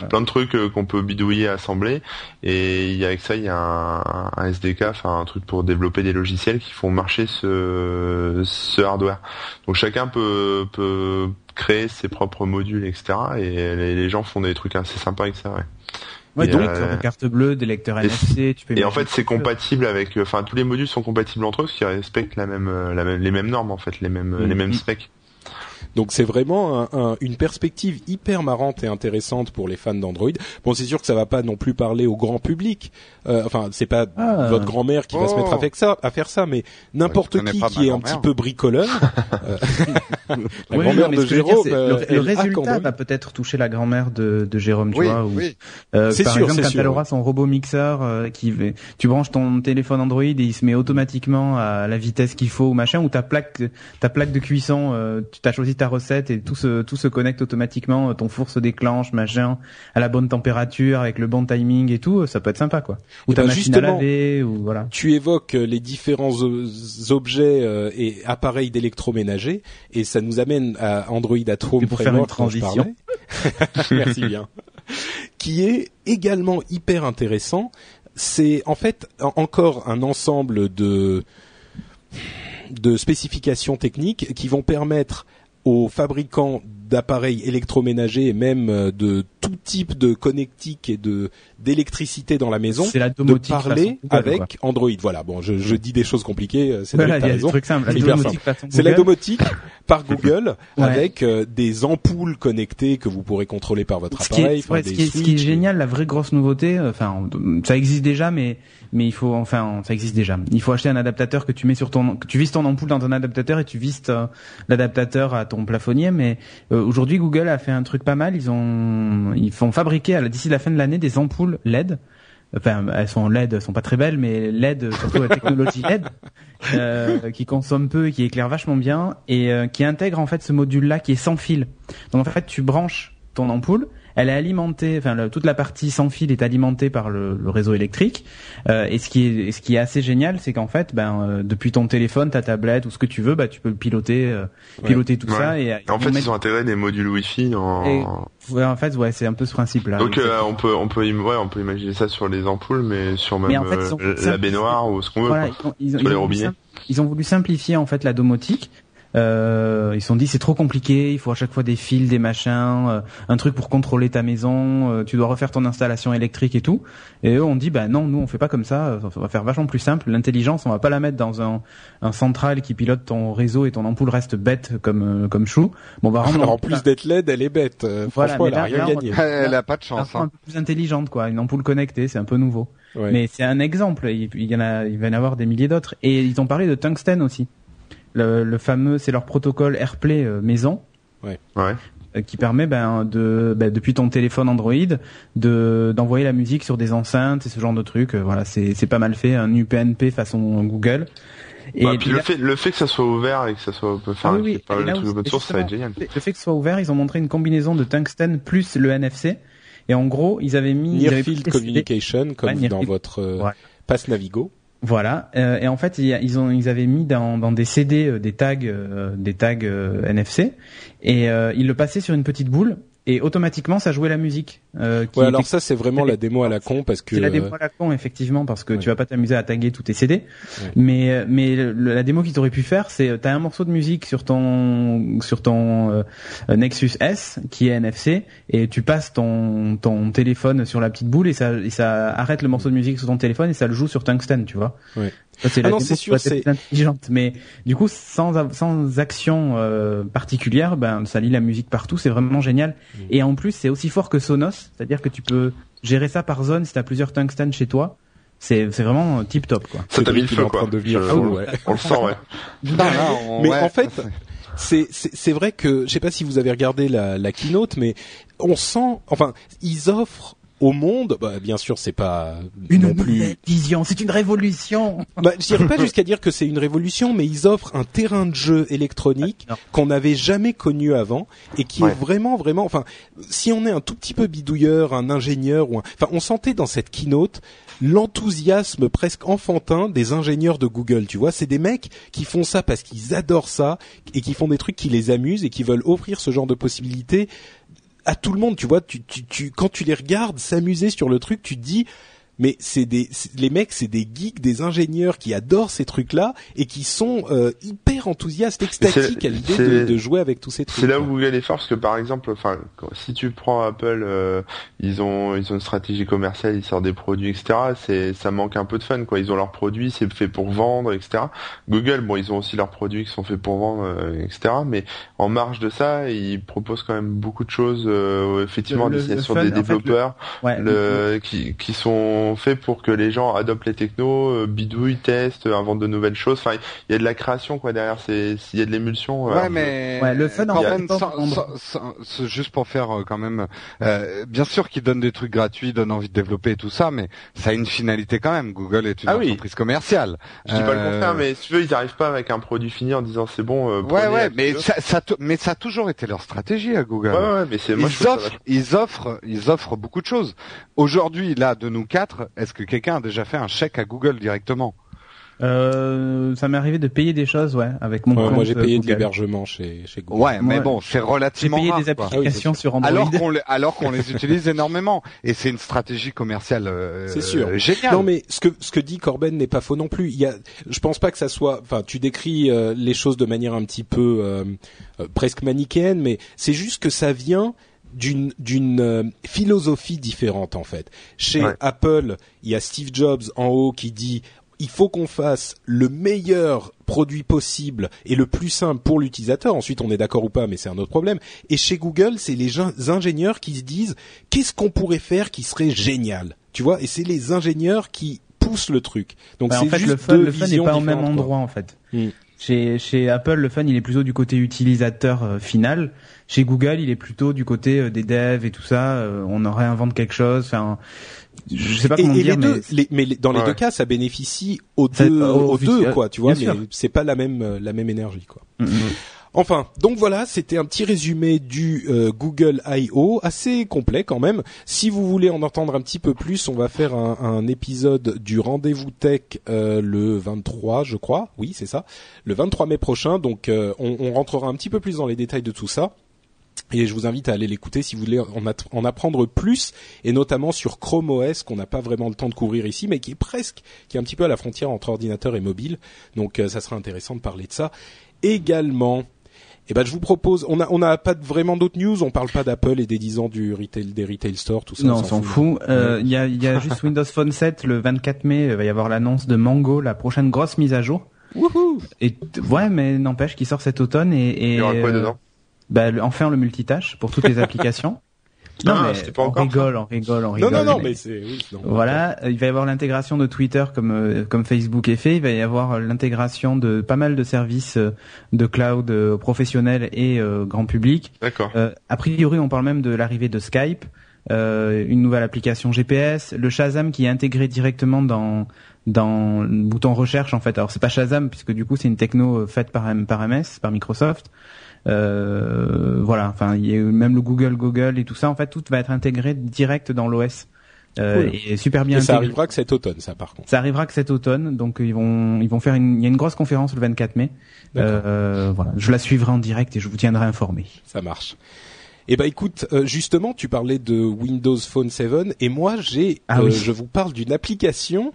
plein de trucs euh, qu'on peut bidouiller, assembler. Et y avec ça, il y a un, un SDK, enfin un truc pour développer des logiciels qui font marcher ce, ce hardware. Donc chacun peut peut créer ses propres modules, etc. Et les, les gens font des trucs assez sympas avec ça. Ouais. Ouais, donc, euh, de carte bleue, des lecteurs NFC, tu peux Et en fait, c'est compatible avec, enfin, tous les modules sont compatibles entre eux, parce qu'ils respectent la même, euh, la même, les mêmes normes, en fait, les mêmes, les mm. mêmes specs. Donc c'est vraiment un, une perspective hyper marrante et intéressante pour les fans d'Android. Bon, c'est sûr que ça va pas non plus parler au grand public. Euh, enfin, c'est pas ah. votre grand-mère qui va se mettre à, faire ça, à faire ça, mais n'importe qui qui est un petit peu bricoleur. Euh, la grand-mère de Jérôme. Euh, le, résultat va peut-être toucher la grand-mère de, de Jérôme, tu vois. Oui. Euh, par sûr, exemple, quand elle aura son robot mixeur, euh, qui tu branches ton téléphone Android et il se met automatiquement à la vitesse qu'il faut ou machin, ou ta plaque, ta plaque de cuisson, tu t'as choisi ta recette et tout se tout se connecte automatiquement, ton four se déclenche, machin, à la bonne température, avec le bon timing et tout, ça peut être sympa quoi. Ou ta ben machine à laver, ou voilà. Tu évoques euh, les différents objets euh, et appareils d'électroménager et ça nous amène à Android at Home pour faire une transition. Merci bien. Qui est également hyper intéressant. C'est en fait encore un ensemble de de spécifications techniques qui vont permettre aux fabricants d'appareils électroménagers et même euh, de tout type de connectique et de d'électricité dans la maison la de parler avec Android. Voilà, bon, je, je, dis des choses compliquées, euh, c'est voilà, raison. C'est la domotique par Google avec euh, des ampoules connectées que vous pourrez contrôler par votre appareil. ce, qui est, ce qui est génial, la vraie grosse nouveauté, enfin, ça existe déjà, mais mais il faut enfin ça existe déjà. Il faut acheter un adaptateur que tu mets sur ton que tu vises ton ampoule dans ton adaptateur et tu vises euh, l'adaptateur à ton plafonnier mais euh, aujourd'hui Google a fait un truc pas mal, ils ont ils font fabriquer d'ici la fin de l'année des ampoules LED enfin elles sont LED, elles sont pas très belles, mais LED surtout la technologie LED euh, qui consomme peu et qui éclaire vachement bien et euh, qui intègre en fait ce module là qui est sans fil. Donc en fait tu branches ton ampoule elle est alimentée, enfin toute la partie sans fil est alimentée par le, réseau électrique. Euh, et ce qui est ce qui est assez génial, c'est qu'en fait, ben euh, depuis ton téléphone, ta tablette ou ce que tu veux, bah tu peux le piloter, euh, piloter tout ça. Et, en fait, ils ont intégré des modules Wi-Fi. En... ouais, en fait, ouais, c'est un peu ce principe-là. Donc on peut on peut ouais, on peut imaginer ça sur les ampoules, mais sur même la baignoire ou ce qu'on veut. sur les robinets. Ils ont voulu simplifier en fait la domotique Euh, ils se sont dit c'est trop compliqué, il faut à chaque fois des fils, des machins, euh, un truc pour contrôler ta maison, euh, tu dois refaire ton installation électrique et tout. Et eux on dit bah non, nous on fait pas comme ça, on va faire vachement plus simple. L'intelligence, on va pas la mettre dans un, un central qui pilote ton réseau et ton ampoule reste bête comme comme chou. Bon bah en plus d'être LED, elle est bête. franchement, elle a rien gagné. Elle a pas de chance. Hein. Un peu plus intelligente quoi, une ampoule connectée, c'est un peu nouveau. Mais c'est un exemple. Il, y en a, il va y en avoir des milliers d'autres. Et ils ont parlé de tungstène aussi. Le, le fameux, c'est leur protocole AirPlay euh, maison. Ouais. Ouais. Euh, qui permet ben, de ben, depuis ton téléphone Android de d'envoyer la musique sur des enceintes et ce genre de trucs. Euh, voilà, c'est c'est pas mal fait, un UPnP façon Google. Et bah, puis le fait le fait que ça soit ouvert et que ça soit on peut faire ah, oui, oui. le truc open source, ça va être génial. Le fait que ce soit ouvert, ils ont montré une combinaison de tungstène plus le NFC. Et en gros, ils avaient mis Near Field Communication comme dans votre passe Navigo. Voilà. Euh, et en fait, ils, ont, ils avaient mis dans, dans des CD euh, des tags, euh, des tags NFC, et ils le passaient sur une petite boule et automatiquement ça jouait la musique. Euh, ouais, alors ça c'est vraiment la démo à la con parce que c'est la démo à la con effectivement parce que tu vas pas t'amuser à taguer tous tes CD, mais mais la démo qu'ils t'aurait pu faire c'est t'as un morceau de musique sur ton sur ton euh, Nexus S qui est NFC et tu passes ton ton téléphone sur la petite boule et ça et ça arrête le morceau de musique sur ton téléphone et ça le joue sur tungsten tu vois. Ouais c'est ah non, c'est sûr, c'est intelligente, mais du coup, sans sans action euh, particulière, ben ça lit la musique partout, c'est vraiment génial. Mm. Et en plus, c'est aussi fort que Sonos, c'est-à-dire que tu peux gérer ça par zone si t'as plusieurs tungstènes chez toi. C'est c'est vraiment tip top quoi. Ça t'a mis le feu quoi. De ouais. On le sent ouais. mais en fait, c'est c'est vrai que je sais pas si vous avez regardé la la keynote, mais on sent, enfin, ils offrent au monde, bah, bien sûr, c'est pas une non plus vision, c'est une révolution. Bah, je dirais pas jusqu'à dire que c'est une révolution, mais ils offrent un terrain de jeu électronique qu'on n'avait jamais connu avant et qui est vraiment, vraiment. Enfin, si on est un tout petit peu bidouilleur, un ingénieur ou, un... enfin, on sentait dans cette keynote l'enthousiasme presque enfantin des ingénieurs de Google. Tu vois, c'est des mecs qui font ça parce qu'ils adorent ça et qui font des trucs qui les amusent et qui veulent offrir ce genre de possibilités à tout le monde, tu vois, tu, tu, tu, quand tu les regardes s'amuser sur le truc, tu te dis mais c'est des les mecs c'est des geeks des ingénieurs qui adorent ces trucs là et qui sont euh, hyper enthousiastes extatiques à l'idée de, de, jouer avec tous ces trucs c'est là où Google est fort parce que par exemple enfin si tu prends Apple euh, ils ont ils ont une stratégie commerciale ils sortent des produits etc c'est ça manque un peu de fun quoi. Ils ont leurs produits c'est fait pour vendre etc Google bon ils ont aussi leurs produits qui sont faits pour vendre euh, etc mais en marge de ça ils proposent quand même beaucoup de choses effectivement le, destination des développeurs le, qui qui sont fait pour que les gens adoptent les technos, euh, bidouillent, testent, inventent de nouvelles choses. Enfin, il y a de la création quoi derrière. C'est s'il y a de l'émulsion. Euh, ouais, mais ouais, le fun en même juste pour faire euh, quand même. bien sûr qu'ils donnent des trucs gratuits, donnent envie de développer et tout ça, mais ça a une finalité quand même. Google est une ah entreprise commerciale. Je dis pas le contraire, mais si tu veux, ils n'arrivent pas avec un produit fini en disant c'est bon. ouais, ouais, mais ça, ça, mais ça a toujours été leur stratégie à Google. Ouais, ouais mais c'est moi. Ils offrent, ils offrent, ils offrent beaucoup de choses. Aujourd'hui, là, de nous quatre est-ce que quelqu'un a déjà fait un chèque à Google directement? Euh, ça m'est arrivé de payer des choses, ouais, avec mon compte Moi, j'ai payé de l'hébergement chez, chez Google. Ouais, mais bon, c'est relativement J'ai payé des applications sur Android. Alors qu'on alors qu'on les utilise énormément, et c'est une stratégie commerciale. Euh, c'est sûr. Géniale. Non, mais ce que ce que dit Corben n'est pas faux non plus. Il y a, je pense pas que ça soit. Enfin, tu décris euh, les choses de manière un petit peu euh, presque manichéenne, mais c'est juste que ça vient d'une d'une euh, philosophie différente en fait. Chez Apple, il y a Steve Jobs en haut qui dit il faut qu'on fasse le meilleur produit possible et le plus simple pour l'utilisateur. Ensuite, on est d'accord ou pas, mais c'est un autre problème. Et chez Google, c'est les ingénieurs qui se disent qu'est-ce qu'on pourrait faire qui serait génial, tu vois? Et c'est les ingénieurs qui poussent le truc. Donc bah, c'est en fait, le fun, le fun n'est pas au même endroit en fait. Hmm. Chez, chez Apple, le fun, il est plutôt du côté utilisateur euh, final. Chez Google, il est plutôt du côté euh, des devs et tout ça. Euh, on en réinvente quelque chose. Enfin, je sais pas comment dire, mais... mais dans les deux cas, ça bénéficie aux deux, aux, deux, quoi. Tu vois, mais c'est pas la même la même énergie, quoi. Mm, mm. Enfin, donc voilà, c'était un petit résumé du euh, Google I.O. assez complet quand même. Si vous voulez en entendre un petit peu plus, on va faire un, épisode du rendez-vous tech euh, le 23, je crois. Oui, c'est ça, le 23 mai prochain. Donc euh, on, rentrera un petit peu plus dans les détails de tout ça. Et je vous invite à aller l'écouter si vous voulez en, apprendre plus, et notamment sur Chrome OS qu'on n'a pas vraiment le temps de couvrir ici, mais qui est presque, qui est un petit peu à la frontière entre ordinateur et mobile. Donc ça sera intéressant de parler de ça. Également, eh ben je vous propose, on a on a pas vraiment d'autres news, on parle pas d'Apple et des 10 ans du retail des retail stores, tout ça. Non, on s'en fout. Euh, il y a il y a juste Windows Phone 7 le 24 mai, il va y avoir l'annonce de Mango, la prochaine grosse mise à jour. Wouhou Et ouais, mais n'empêche qu'il sort cet automne et, et il y aura quoi dedans? bah, enfin le multitâche pour toutes les applications. Non, ah, mais pas on rigole, on rigole, on rigole. Non, non, non, mais, c'est oui, voilà. Il va y avoir l'intégration de Twitter comme euh, comme Facebook est fait. Il va y avoir l'intégration de pas mal de services euh, de cloud euh, professionnels et grand public. D'accord. a priori, on parle même de l'arrivée de Skype, une nouvelle application GPS, le Shazam qui est intégré directement dans dans le bouton recherche en fait. Alors c'est pas Shazam puisque du coup c'est une techno faite par par MS, par Microsoft. Euh, voilà, enfin, il y a même le Google Google et tout ça. En fait, tout va être intégré direct dans l'OS. Euh, et super bien. Et ça arrivera que cet automne, ça par contre. Ça arrivera que cet automne, donc ils vont ils vont faire une il y a une grosse conférence le 24 mai. Euh, voilà, je la suivrai en direct et je vous tiendrai informé. Ça marche. Eh ben écoute, euh, justement, tu parlais de Windows Phone 7 et moi j'ai, ah oui. je vous parle d'une application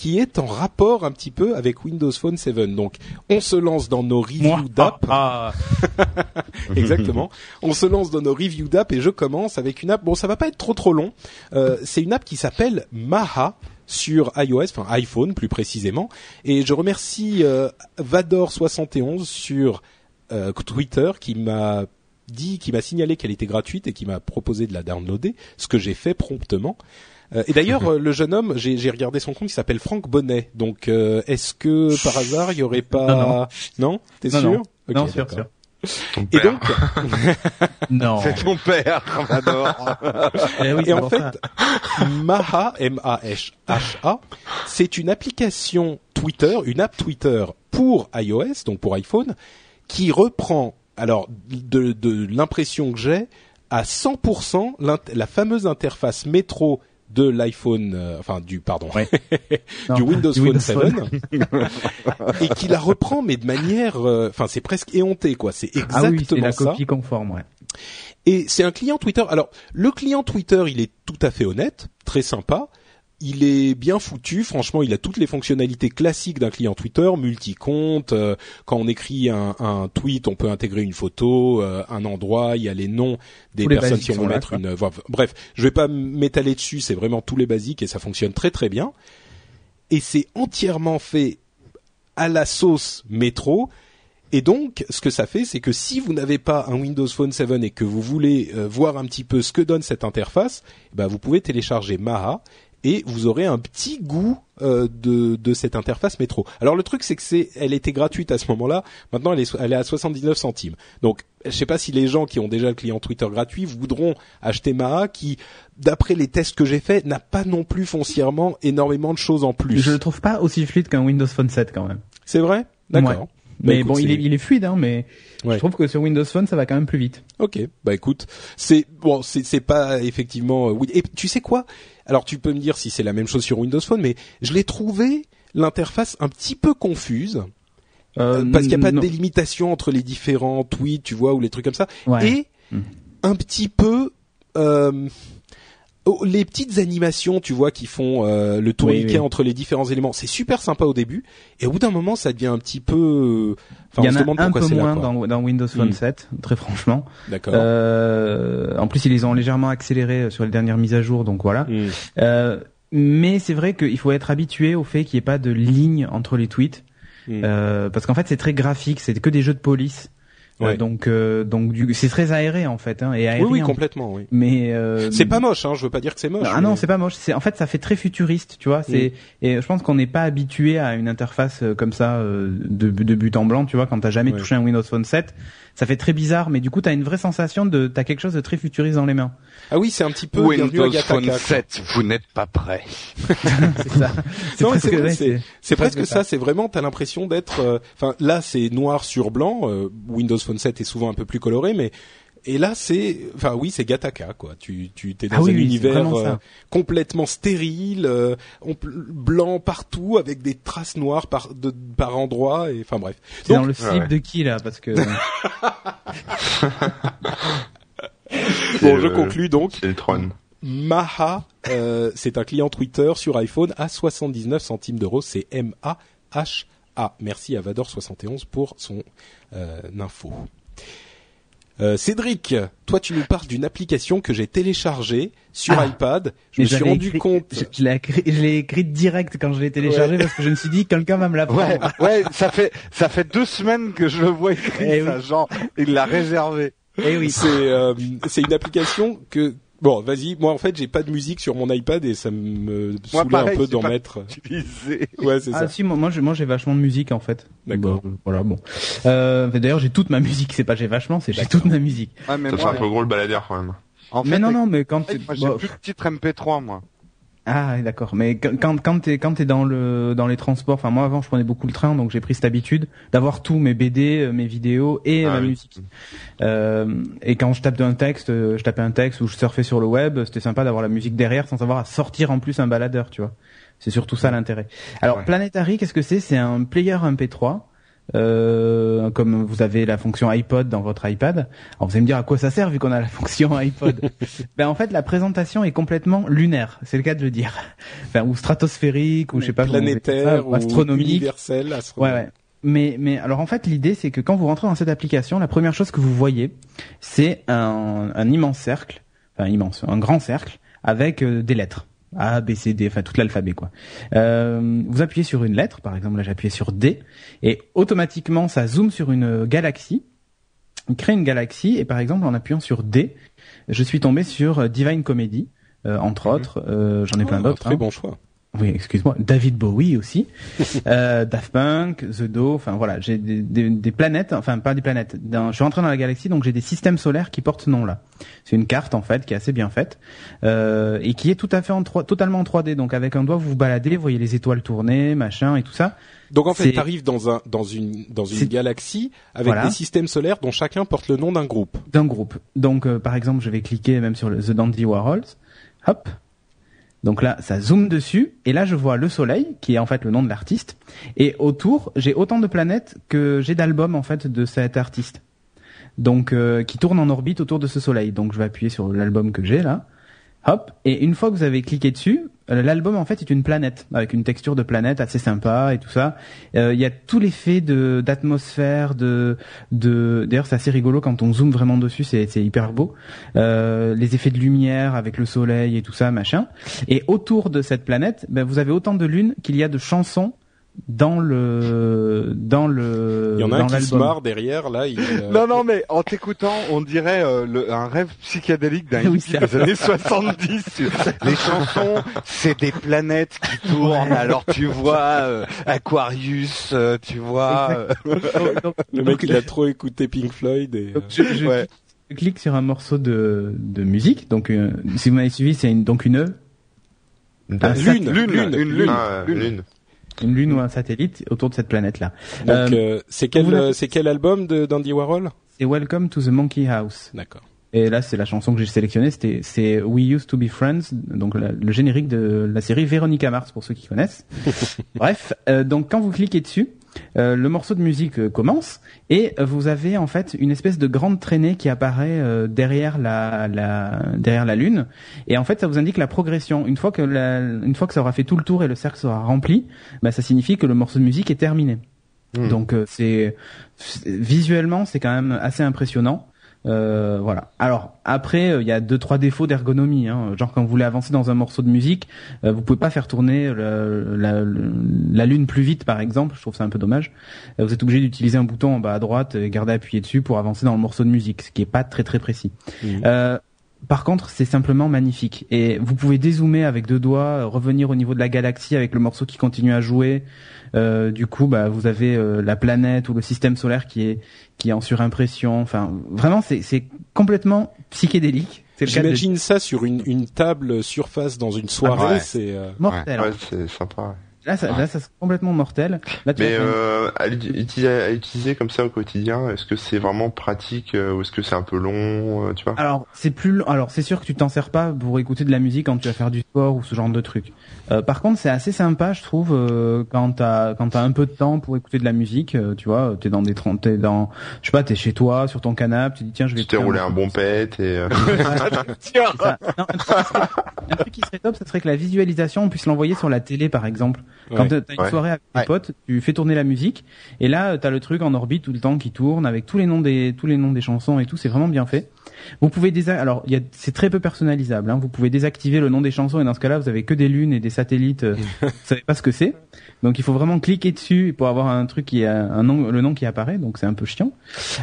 qui est en rapport un petit peu avec Windows Phone 7. Donc, on se lance dans nos reviews d'app. Ah, ah. Exactement. On se lance dans nos reviews d'app et je commence avec une app. Bon, ça va pas être trop trop long. Euh, c'est une app qui s'appelle Maha sur iOS, enfin iPhone plus précisément. Et je remercie euh, Vador71 sur euh, Twitter qui m'a dit, qui m'a signalé qu'elle était gratuite et qui m'a proposé de la downloader, ce que j'ai fait promptement. Euh, et d'ailleurs, euh, le jeune homme, j'ai regardé son compte, il s'appelle Franck Bonnet. Donc, euh, est-ce que par hasard, il y aurait pas Non, non. T'es sûr Non, non sûr, sûr. et donc, non, c'est ton père, et, oui, et en fait, Maha, M-A-H-A, c'est une application Twitter, une app Twitter pour iOS, donc pour iPhone, qui reprend, alors, de, de l'impression que j'ai, à 100% la fameuse interface métro de l'iPhone, euh, enfin du pardon, du Windows Phone 7, et qui la reprend mais de manière, euh, enfin c'est presque éhonté quoi. C'est exactement ah oui, c'est la copie conforme, ouais. Et c'est un client Twitter. Alors le client Twitter, il est tout à fait honnête, très sympa il est bien foutu. Franchement, il a toutes les fonctionnalités classiques d'un client Twitter, multi-compte. Euh, quand on écrit un, tweet, on peut intégrer une photo, euh, un endroit. Il y a les noms des personnes qui vont mettre une. bref, je vais pas m'étaler dessus. C'est vraiment tous les basiques et ça fonctionne très très bien. Et c'est entièrement fait à la sauce métro. Et donc, ce que ça fait, c'est que si vous n'avez pas un Windows Phone 7 et que vous voulez euh, voir un petit peu ce que donne cette interface, eh ben vous pouvez télécharger Maha et vous aurez un petit goût euh, de, de cette interface métro. Alors le truc c'est que c'est, elle était gratuite à ce moment-là. Maintenant elle est, elle est à 79 centimes. Donc je sais pas si les gens qui ont déjà le client Twitter gratuit voudront acheter Maha, qui, d'après les tests que j'ai faits, n'a pas non plus foncièrement énormément de choses en plus. Je le trouve pas aussi fluide qu'un Windows Phone 7 quand même. C'est vrai? D'accord. Bah, mais bon, il est, il est fluide, hein, mais je trouve que sur Windows Phone, ça va quand même plus vite. Ok, bah écoute, c'est bon, c'est pas effectivement. Et tu sais quoi? Alors tu peux me dire si c'est la même chose sur Windows Phone, mais je l'ai trouvé l'interface un petit peu confuse. Euh, parce qu'il n'y a pas de délimitation entre les différents tweets, tu vois, ou les trucs comme ça, et hmm. un petit peu euh, les petites animations, tu vois, qui font euh, le tourniquet entre les différents éléments, c'est super sympa au début, et au bout d'un moment, ça devient un petit peu. Enfin, Il y en a un peu moins dans, dans, Windows Phone 7, hmm. très franchement. D'accord. Euh, en plus, ils les ont légèrement accélérés sur les dernières mises à jour, donc voilà. Hmm. Euh, mais c'est vrai qu'il faut être habitué au fait qu'il n'y ait pas de ligne entre les tweets, euh, parce qu'en fait, c'est très graphique, c'est que des jeux de police. Euh, donc euh, donc c'est très aéré en fait hein, et aérien, oui oui complètement oui. Mais euh, c'est pas moche hein je veux pas dire que c'est moche ah non c'est pas moche. C'est en fait ça fait très futuriste tu vois. C'est mm. et je pense qu'on n'est pas habitué à une interface comme ça de, de but en blanc tu vois quand t'as jamais touché un Windows Phone 7 ça fait très bizarre, mais du coup, t'as une vraie sensation de, t'as quelque chose de très futuriste dans les mains. Ah oui, c'est un petit peu Windows Phone 7, vous n'êtes pas prêt. c'est ça. C'est presque, ça. C'est vraiment, t'as l'impression d'être. Euh, enfin, là, c'est noir sur blanc. Euh, Windows Phone 7 est souvent un peu plus coloré, mais et là, c'est, enfin oui, c'est Gataka quoi. Tu, tu t'es dans ah un univers euh, complètement stérile, euh, blanc partout, avec des traces noires par de, par endroits. Et enfin bref. C'est dans le slip de qui là Parce que. bon, je conclus donc. C'est le Tron. Maha, euh, c'est un client Twitter sur iPhone à 79 centimes d'euros. C'est M-A-H-A. Merci à Vador71 pour son euh, info. Euh, Cédric, toi tu nous parles d'une application que j'ai téléchargée sur ah. iPad. Je me suis rendu compte. Je, l'ai écrite direct quand je l'ai téléchargée parce que je me suis dit quelqu'un va me la prendre. Ouais, ouais, ça fait ça fait deux semaines que je le vois écrit eh ça, genre il l'a réservé. Et eh oui. C'est euh, c'est une application que Bon, vas-y. Moi, en fait, j'ai pas de musique sur mon iPad et ça me saoulait un peu d'en mettre. Ouais, c'est ah, ça. Ah si, moi, moi, j'ai vachement de musique en fait. D'accord. Bah, voilà, bon. Euh, D'ailleurs, j'ai toute ma musique. C'est pas j'ai vachement, c'est j'ai toute ma musique. Ah, mais ça fait un peu gros le baladeur quand même. En fait, mais non, non, mais quand moi, j'ai plus de titre MP3 moi. Ah d'accord, mais quand quand t'es quand t'es dans le dans les transports, enfin moi avant je prenais beaucoup le train, donc j'ai pris cette habitude d'avoir tout mes BD, euh, mes vidéos et ah ma musique. Euh, et quand je tape un texte, euh, je tapais un texte ou je surfais sur le web, c'était sympa d'avoir la musique derrière sans avoir à sortir en plus un baladeur, tu vois. C'est surtout ça l'intérêt. Alors Planetary, qu'est-ce que c'est? C'est un player MP3 euh, comme vous avez la fonction iPod dans votre iPad. Alors vous allez me dire à quoi ça sert vu qu'on a la fonction iPod. ben en fait la présentation est complètement lunaire, c'est le cas de le dire. Enfin ou stratosphérique ou je sais pas planétaire ou astronomique, universel, Ouais, ouais. Mais mais alors en fait l'idée c'est que quand vous rentrez dans cette application, la première chose que vous voyez c'est un, un immense cercle, enfin immense, un grand cercle avec euh, des lettres. A, B, C, D, enfin tout l'alphabet quoi. Euh, vous appuyez sur une lettre, par exemple là j'ai appuyé sur D, et automatiquement ça zoome sur une galaxie, il crée une galaxie, et par exemple en appuyant sur D, je suis tombé sur Divine Comedy, euh, entre mhm. autres, euh, j'en ai plein oh, d'autres. Très hein. bon choix. Oui, excuse-moi. David Bowie aussi, euh, Daft Punk, The Do. Enfin voilà, j'ai des, des, des, planètes, enfin pas des planètes. je suis rentré dans la galaxie, donc j'ai des systèmes solaires qui portent ce nom-là. C'est une carte en fait qui est assez bien faite euh, et qui est tout à fait en 3, totalement en 3D. Donc avec un doigt, vous vous baladez, vous voyez les étoiles tourner, machin et tout ça. Donc en fait, tu arrives dans un dans une dans une galaxie avec des systèmes solaires dont chacun porte le nom d'un groupe. D'un groupe. Donc euh, par exemple, je vais cliquer même sur le, The Dandy Warhols. Hop, donc là, ça zoome dessus, et là je vois le Soleil, qui est en fait le nom de l'artiste, et autour, j'ai autant de planètes que j'ai d'albums en fait de cet artiste. Donc euh, qui tournent en orbite autour de ce Soleil. Donc je vais appuyer sur l'album que j'ai là. Hop, et une fois que vous avez cliqué dessus, euh, l'album en fait est une planète avec une texture de planète assez sympa et tout ça. Euh, il y a tout l'effet d'atmosphère, de de. D'ailleurs c'est assez rigolo quand on zoome vraiment dessus, c'est c'est hyper beau. Euh, les effets de lumière avec le soleil et tout ça machin. Et autour de cette planète, ben, vous avez autant de lunes qu'il y a de chansons dans le dans le il y en a un qui se marre derrière là il, euh, non non mais en t'écoutant on dirait euh, le, un rêve psychédélique d'un oui, des années 70 les chansons c'est des planètes qui tournent. Alors tu vois euh, Aquarius tu vois le mec il a trop écouté Pink Floyd et je, clique sur un morceau de de musique. Donc si vous m'avez suivi c'est une, donc une E. Lune, lune, lune, une lune, ah, lune une lune ou un satellite autour de cette planète-là. Donc, euh, euh c'est quel, euh, c'est quel album de d'Andy Warhol? C'est Welcome to the Monkey House. D'accord. Et là, c'est la chanson que j'ai sélectionnée. C'était, c'est We Used to Be Friends, donc le générique de la série Véronica Mars pour ceux qui connaissent. Bref, euh, donc quand vous cliquez dessus, euh, le morceau de musique euh, commence et vous avez en fait une espèce de grande traînée qui apparaît euh, derrière la, la, derrière la lune et en fait ça vous indique la progression. Une fois que la, une fois que ça aura fait tout le tour et le cercle sera rempli, bah, ça signifie que le morceau de musique est terminé. Hmm. Donc c'est visuellement c'est quand même assez impressionnant. Euh, voilà. Alors après, euh, il y a deux trois défauts d'ergonomie. Hein. Genre quand vous voulez avancer dans un morceau de musique, euh, vous pouvez pas faire tourner la, la, lune plus vite, par exemple. Je trouve ça un peu dommage. vous êtes obligé d'utiliser un bouton en bas à droite et garder appuyé dessus pour avancer dans le morceau de musique, ce qui est pas très très précis. Mmh. Par contre, c'est simplement magnifique. Et vous pouvez dézoomer avec deux doigts, revenir au niveau de la galaxie avec le morceau qui continue à jouer. Euh, du coup, bah, vous avez euh, la planète ou le système solaire qui est qui est en surimpression. Enfin, vraiment, c'est c'est complètement psychédélique. J'imagine ça sur une, une table surface dans une soirée, ah c'est euh... mortel. Ouais, c'est sympa. Là, ça, là, ça complètement mortel. mais euh, à, utiliser, comme ça au quotidien, est-ce que c'est vraiment pratique euh, ou est-ce que c'est un peu long, euh, tu vois? Alors c'est plus, alors c'est sûr que tu t'en sers pas pour écouter de la musique quand tu vas faire du sport ou ce genre de truc. Euh, par contre, c'est assez sympa, je trouve, euh, quand t'as quand t'as un peu de temps pour écouter de la musique. tu vois, t'es dans des t'es dans, je sais pas, t'es chez toi sur ton canapé, tu dis tiens, je vais. Tu t'es roulé un bon pet et. un truc qui serait top, ça serait que la visualisation, on puisse l'envoyer sur la télé, par exemple. Quand tu t'as une soirée avec tes potes, tu fais tourner la musique, et là, t'as le truc en orbite tout le temps qui tourne avec tous les noms des tous les noms des chansons et tout. C'est vraiment bien fait. Vous pouvez désactiver. Alors, il y a... c'est très peu personnalisable. Hein. Vous pouvez désactiver le nom des chansons et dans ce cas-là, vous avez que des lunes et des satellites. Euh, vous savez pas ce que c'est. Donc, il faut vraiment cliquer dessus pour avoir un truc qui a un nom, le nom qui apparaît. Donc, c'est un peu chiant.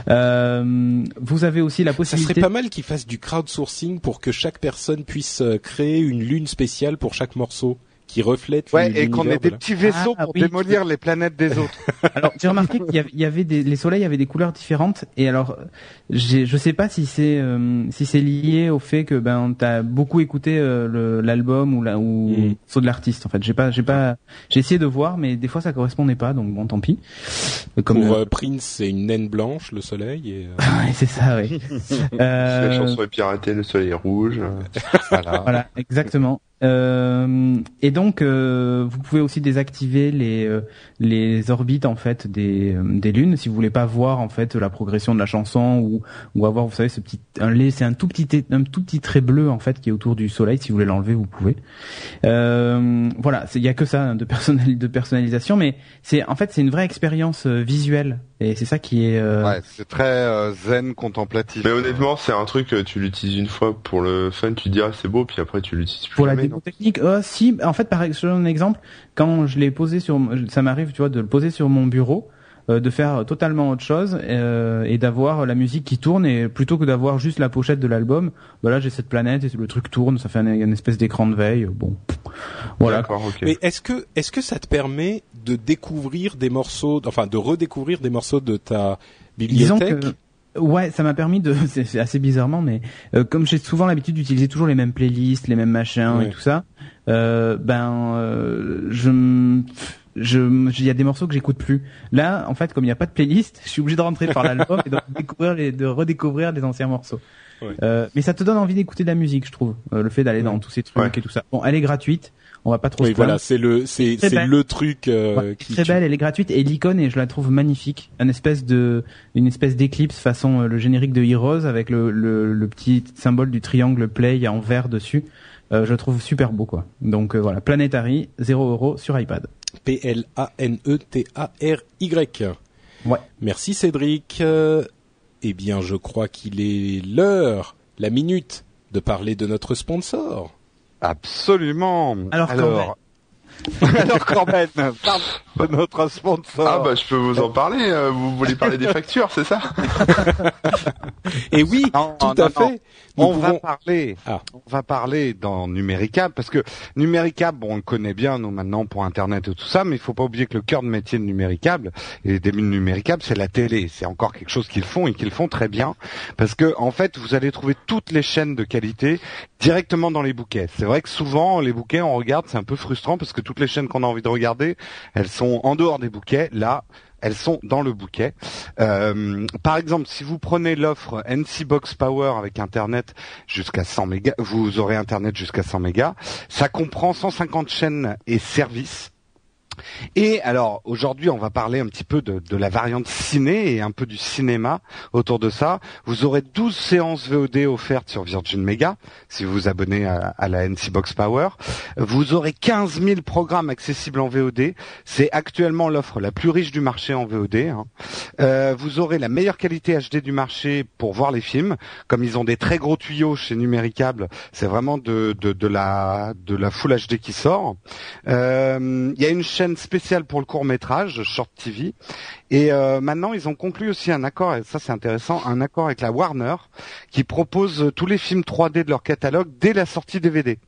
Euh, vous avez aussi la possibilité. Ça serait pas mal qu'ils fassent du crowdsourcing pour que chaque personne puisse euh, créer une lune spéciale pour chaque morceau qui reflète ouais, et qu'on ait des petits vaisseaux ah, pour démolir les planètes des autres. alors j'ai remarqué qu'il y avait des les soleils avaient des couleurs différentes et alors j'ai je sais pas si c'est euh, si c'est lié au fait que ben t'as beaucoup écouté euh, l'album ou la ou mm. de l'artiste en fait j'ai pas j'ai pas j'ai essayé de voir mais des fois ça correspondait pas donc bon tant pis. Comme pour euh, Prince c'est une naine blanche le soleil et c'est ça oui. la chanson est piratée le soleil est rouge. voilà. voilà exactement. Euh, et donc, euh, vous pouvez aussi désactiver les euh, les orbites en fait des des lunes si vous voulez pas voir en fait la progression de la chanson ou ou avoir vous savez ce petit un c'est un tout petit un tout petit trait bleu en fait qui est autour du soleil. Si vous voulez l'enlever, vous pouvez. voilà, il y a que ça hein, de personnel de personnalisation, mais c'est en fait c'est une vraie expérience visuelle et c'est ça qui est. Ouais, c'est très zen contemplatif. Mais honnêtement, c'est un truc tu l'utilises une fois pour le fun, tu te dis ah c'est beau, puis après tu l'utilises plus pour jamais technique euh, Si, en fait, par un exemple, quand je l'ai posé sur, ça m'arrive, tu vois, de le poser sur mon bureau, euh, de faire totalement autre chose euh, et d'avoir la musique qui tourne et plutôt que d'avoir juste la pochette de l'album, voilà, bah j'ai cette planète et le truc tourne, ça fait une espèce d'écran de veille. Bon, voilà. Mais est-ce que est-ce que ça te permet de découvrir des morceaux, enfin de redécouvrir des morceaux de ta bibliothèque? Ouais, ça m'a permis de, c'est assez bizarrement, mais euh, comme j'ai souvent l'habitude d'utiliser toujours les mêmes playlists, les mêmes machins et tout ça, euh, ben euh, je je il y a des morceaux que j'écoute plus. Là, en fait, comme il n'y a pas de playlist, je suis obligé de rentrer par l'album et de découvrir les, de redécouvrir les anciens morceaux. Euh, mais ça te donne envie d'écouter de la musique, je trouve, le fait d'aller dans tous ces trucs et tout ça. Bon, elle est gratuite on va pas trop. Oui, voilà, c'est le c'est c'est le truc euh, qui très belle, elle est gratuite et l'icône et je la trouve magnifique, une espèce de une espèce d'éclipse façon euh, le générique de Heroes avec le, le, le petit symbole du triangle play en vert dessus. Euh, je trouve super beau quoi. Donc euh, voilà, Planetary 0 euros sur iPad. P L A N E T A R Y. Ouais. Merci Cédric. eh bien, je crois qu'il est l'heure, la minute de parler de notre sponsor. Absolument. Alors, Alors Alors Corben, parle de notre sponsor. Ah bah je peux vous en parler. Euh, vous voulez parler des factures, c'est ça Et oui, tout à fait. on va parler. Ah. On va parler dans Numéricable parce que Numéricable, bon, on le connaît bien nous maintenant pour Internet et tout ça, mais il faut pas oublier que le cœur de métier de Numéricable et des débuts de Numéricable, c'est la télé. C'est encore quelque chose qu'ils font et qu'ils font très bien parce que en fait, vous allez trouver toutes les chaînes de qualité directement dans les bouquets. C'est vrai que souvent les bouquets, on regarde, c'est un peu frustrant parce que toutes les chaînes qu'on a envie de regarder, elles sont en dehors des bouquets. Là, elles sont dans le bouquet. Euh, par exemple, si vous prenez l'offre NC Box Power avec Internet jusqu'à 100 mégas, vous aurez Internet jusqu'à 100 mégas. Ça comprend 150 chaînes et services. Et alors aujourd'hui, on va parler un petit peu de, de, la variante ciné et un peu du cinéma autour de ça. Vous aurez 12 séances VOD offertes sur Virgin Mega si vous vous abonnez à, à la NC Box Power. Vous aurez 15 000 programmes accessibles en VOD. C'est actuellement l'offre la plus riche du marché en VOD. Hein. Euh, vous aurez la meilleure qualité HD du marché pour voir les films. Comme ils ont des très gros tuyaux chez Numéricable, c'est vraiment de, de, de, la de la Full HD qui sort. Euh, il y a une chaîne spéciale pour le court métrage, Short TV. Et euh, maintenant, ils ont conclu aussi un accord, et ça c'est intéressant, un accord avec la Warner, qui propose tous les films 3D de leur catalogue dès la sortie DVD.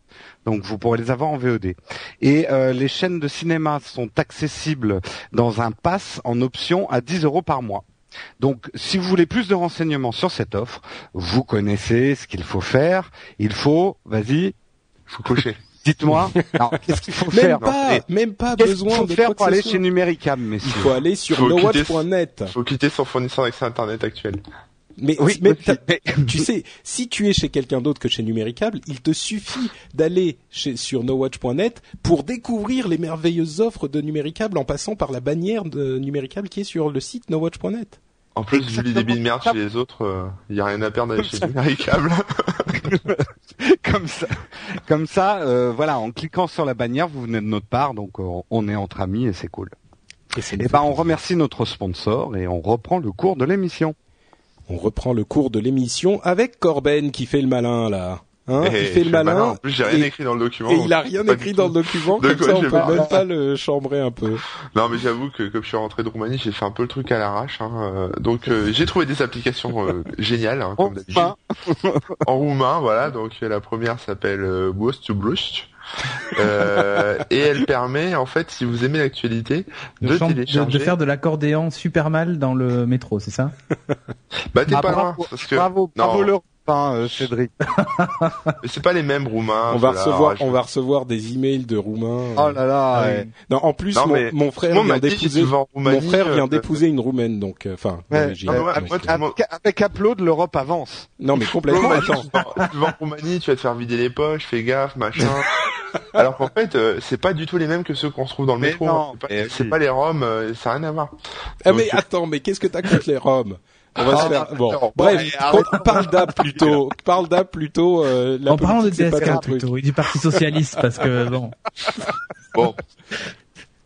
Donc vous pourrez les avoir en VOD. Et euh, les chaînes de cinéma sont accessibles dans un pass en option à 10 euros par mois. Donc, si vous voulez plus de renseignements sur cette offre, vous connaissez ce qu'il faut faire. Il faut, vas-y, faut cocher. Dites-moi, qu'est-ce qu'il faut même faire pas, Même pas besoin de faire pour aller chez Numéricam, mais Il faut aller sur nowatch.net. Il faut quitter son fournisseur d'accès internet actuel. Mais, oui, tu sais, si tu es chez quelqu'un d'autre que chez Numéricable, il te suffit d'aller sur nowatch.net pour découvrir les merveilleuses offres de Numéricable en passant par la bannière de Numéricable qui est sur le site nowatch.net. En plus, vu les débits de merde chez les autres, il euh, n'y a rien à perdre d'aller chez Numéricable. comme ça, comme ça, euh, voilà, en cliquant sur la bannière, vous venez de notre part, donc euh, on est entre amis et c'est cool. Et, et ben, on remercie notre sponsor et on reprend le cours de l'émission. On reprend le cours de l'émission avec Corben qui fait le malin là. Hein, il fait le malin. En plus, j'ai rien écrit dans le document. Et il a rien écrit dans le document, comme ça on peut même pas le chambrer un peu. Non, mais j'avoue que comme je suis rentré de Roumanie, j'ai fait un peu le truc à l'arrache. Hein, euh, donc euh, j'ai trouvé des applications euh, géniales, hein, comme d'habitude. en roumain, voilà. Donc la première s'appelle euh, to. Euh, et elle permet, en fait, si vous aimez l'actualité, de, télécharger... De, faire de l'accordéon super mal dans le métro, c'est ça? Bah t'es ah, pas loin. Parce que... Bravo, bravo le euh, Cédric. Mais c'est pas les mêmes roumains. On va recevoir, on va recevoir des emails de roumains. Oh là là. Non, en plus, mon, frère vient d'épouser, mon frère vient d'épouser une roumaine, donc, euh, enfin, avec Upload, l'Europe avance. Non, mais complètement. Attends. Tu vas en Roumanie, tu vas te faire vider les poches, fais gaffe, machin. Alors qu'en fait, euh, c'est pas du tout les mêmes que ceux qu'on se trouve dans le métro. Hein. C'est pas, les Roms, ça n'a rien à voir. Ah mais attends, mais qu'est-ce que t'as contre les Roms? On va se faire. Bon, bref, parle d'app plutôt. Parle d'app plutôt. Euh, en parlant de DSK plutôt, oui, du Parti socialiste, parce que bon. Bon.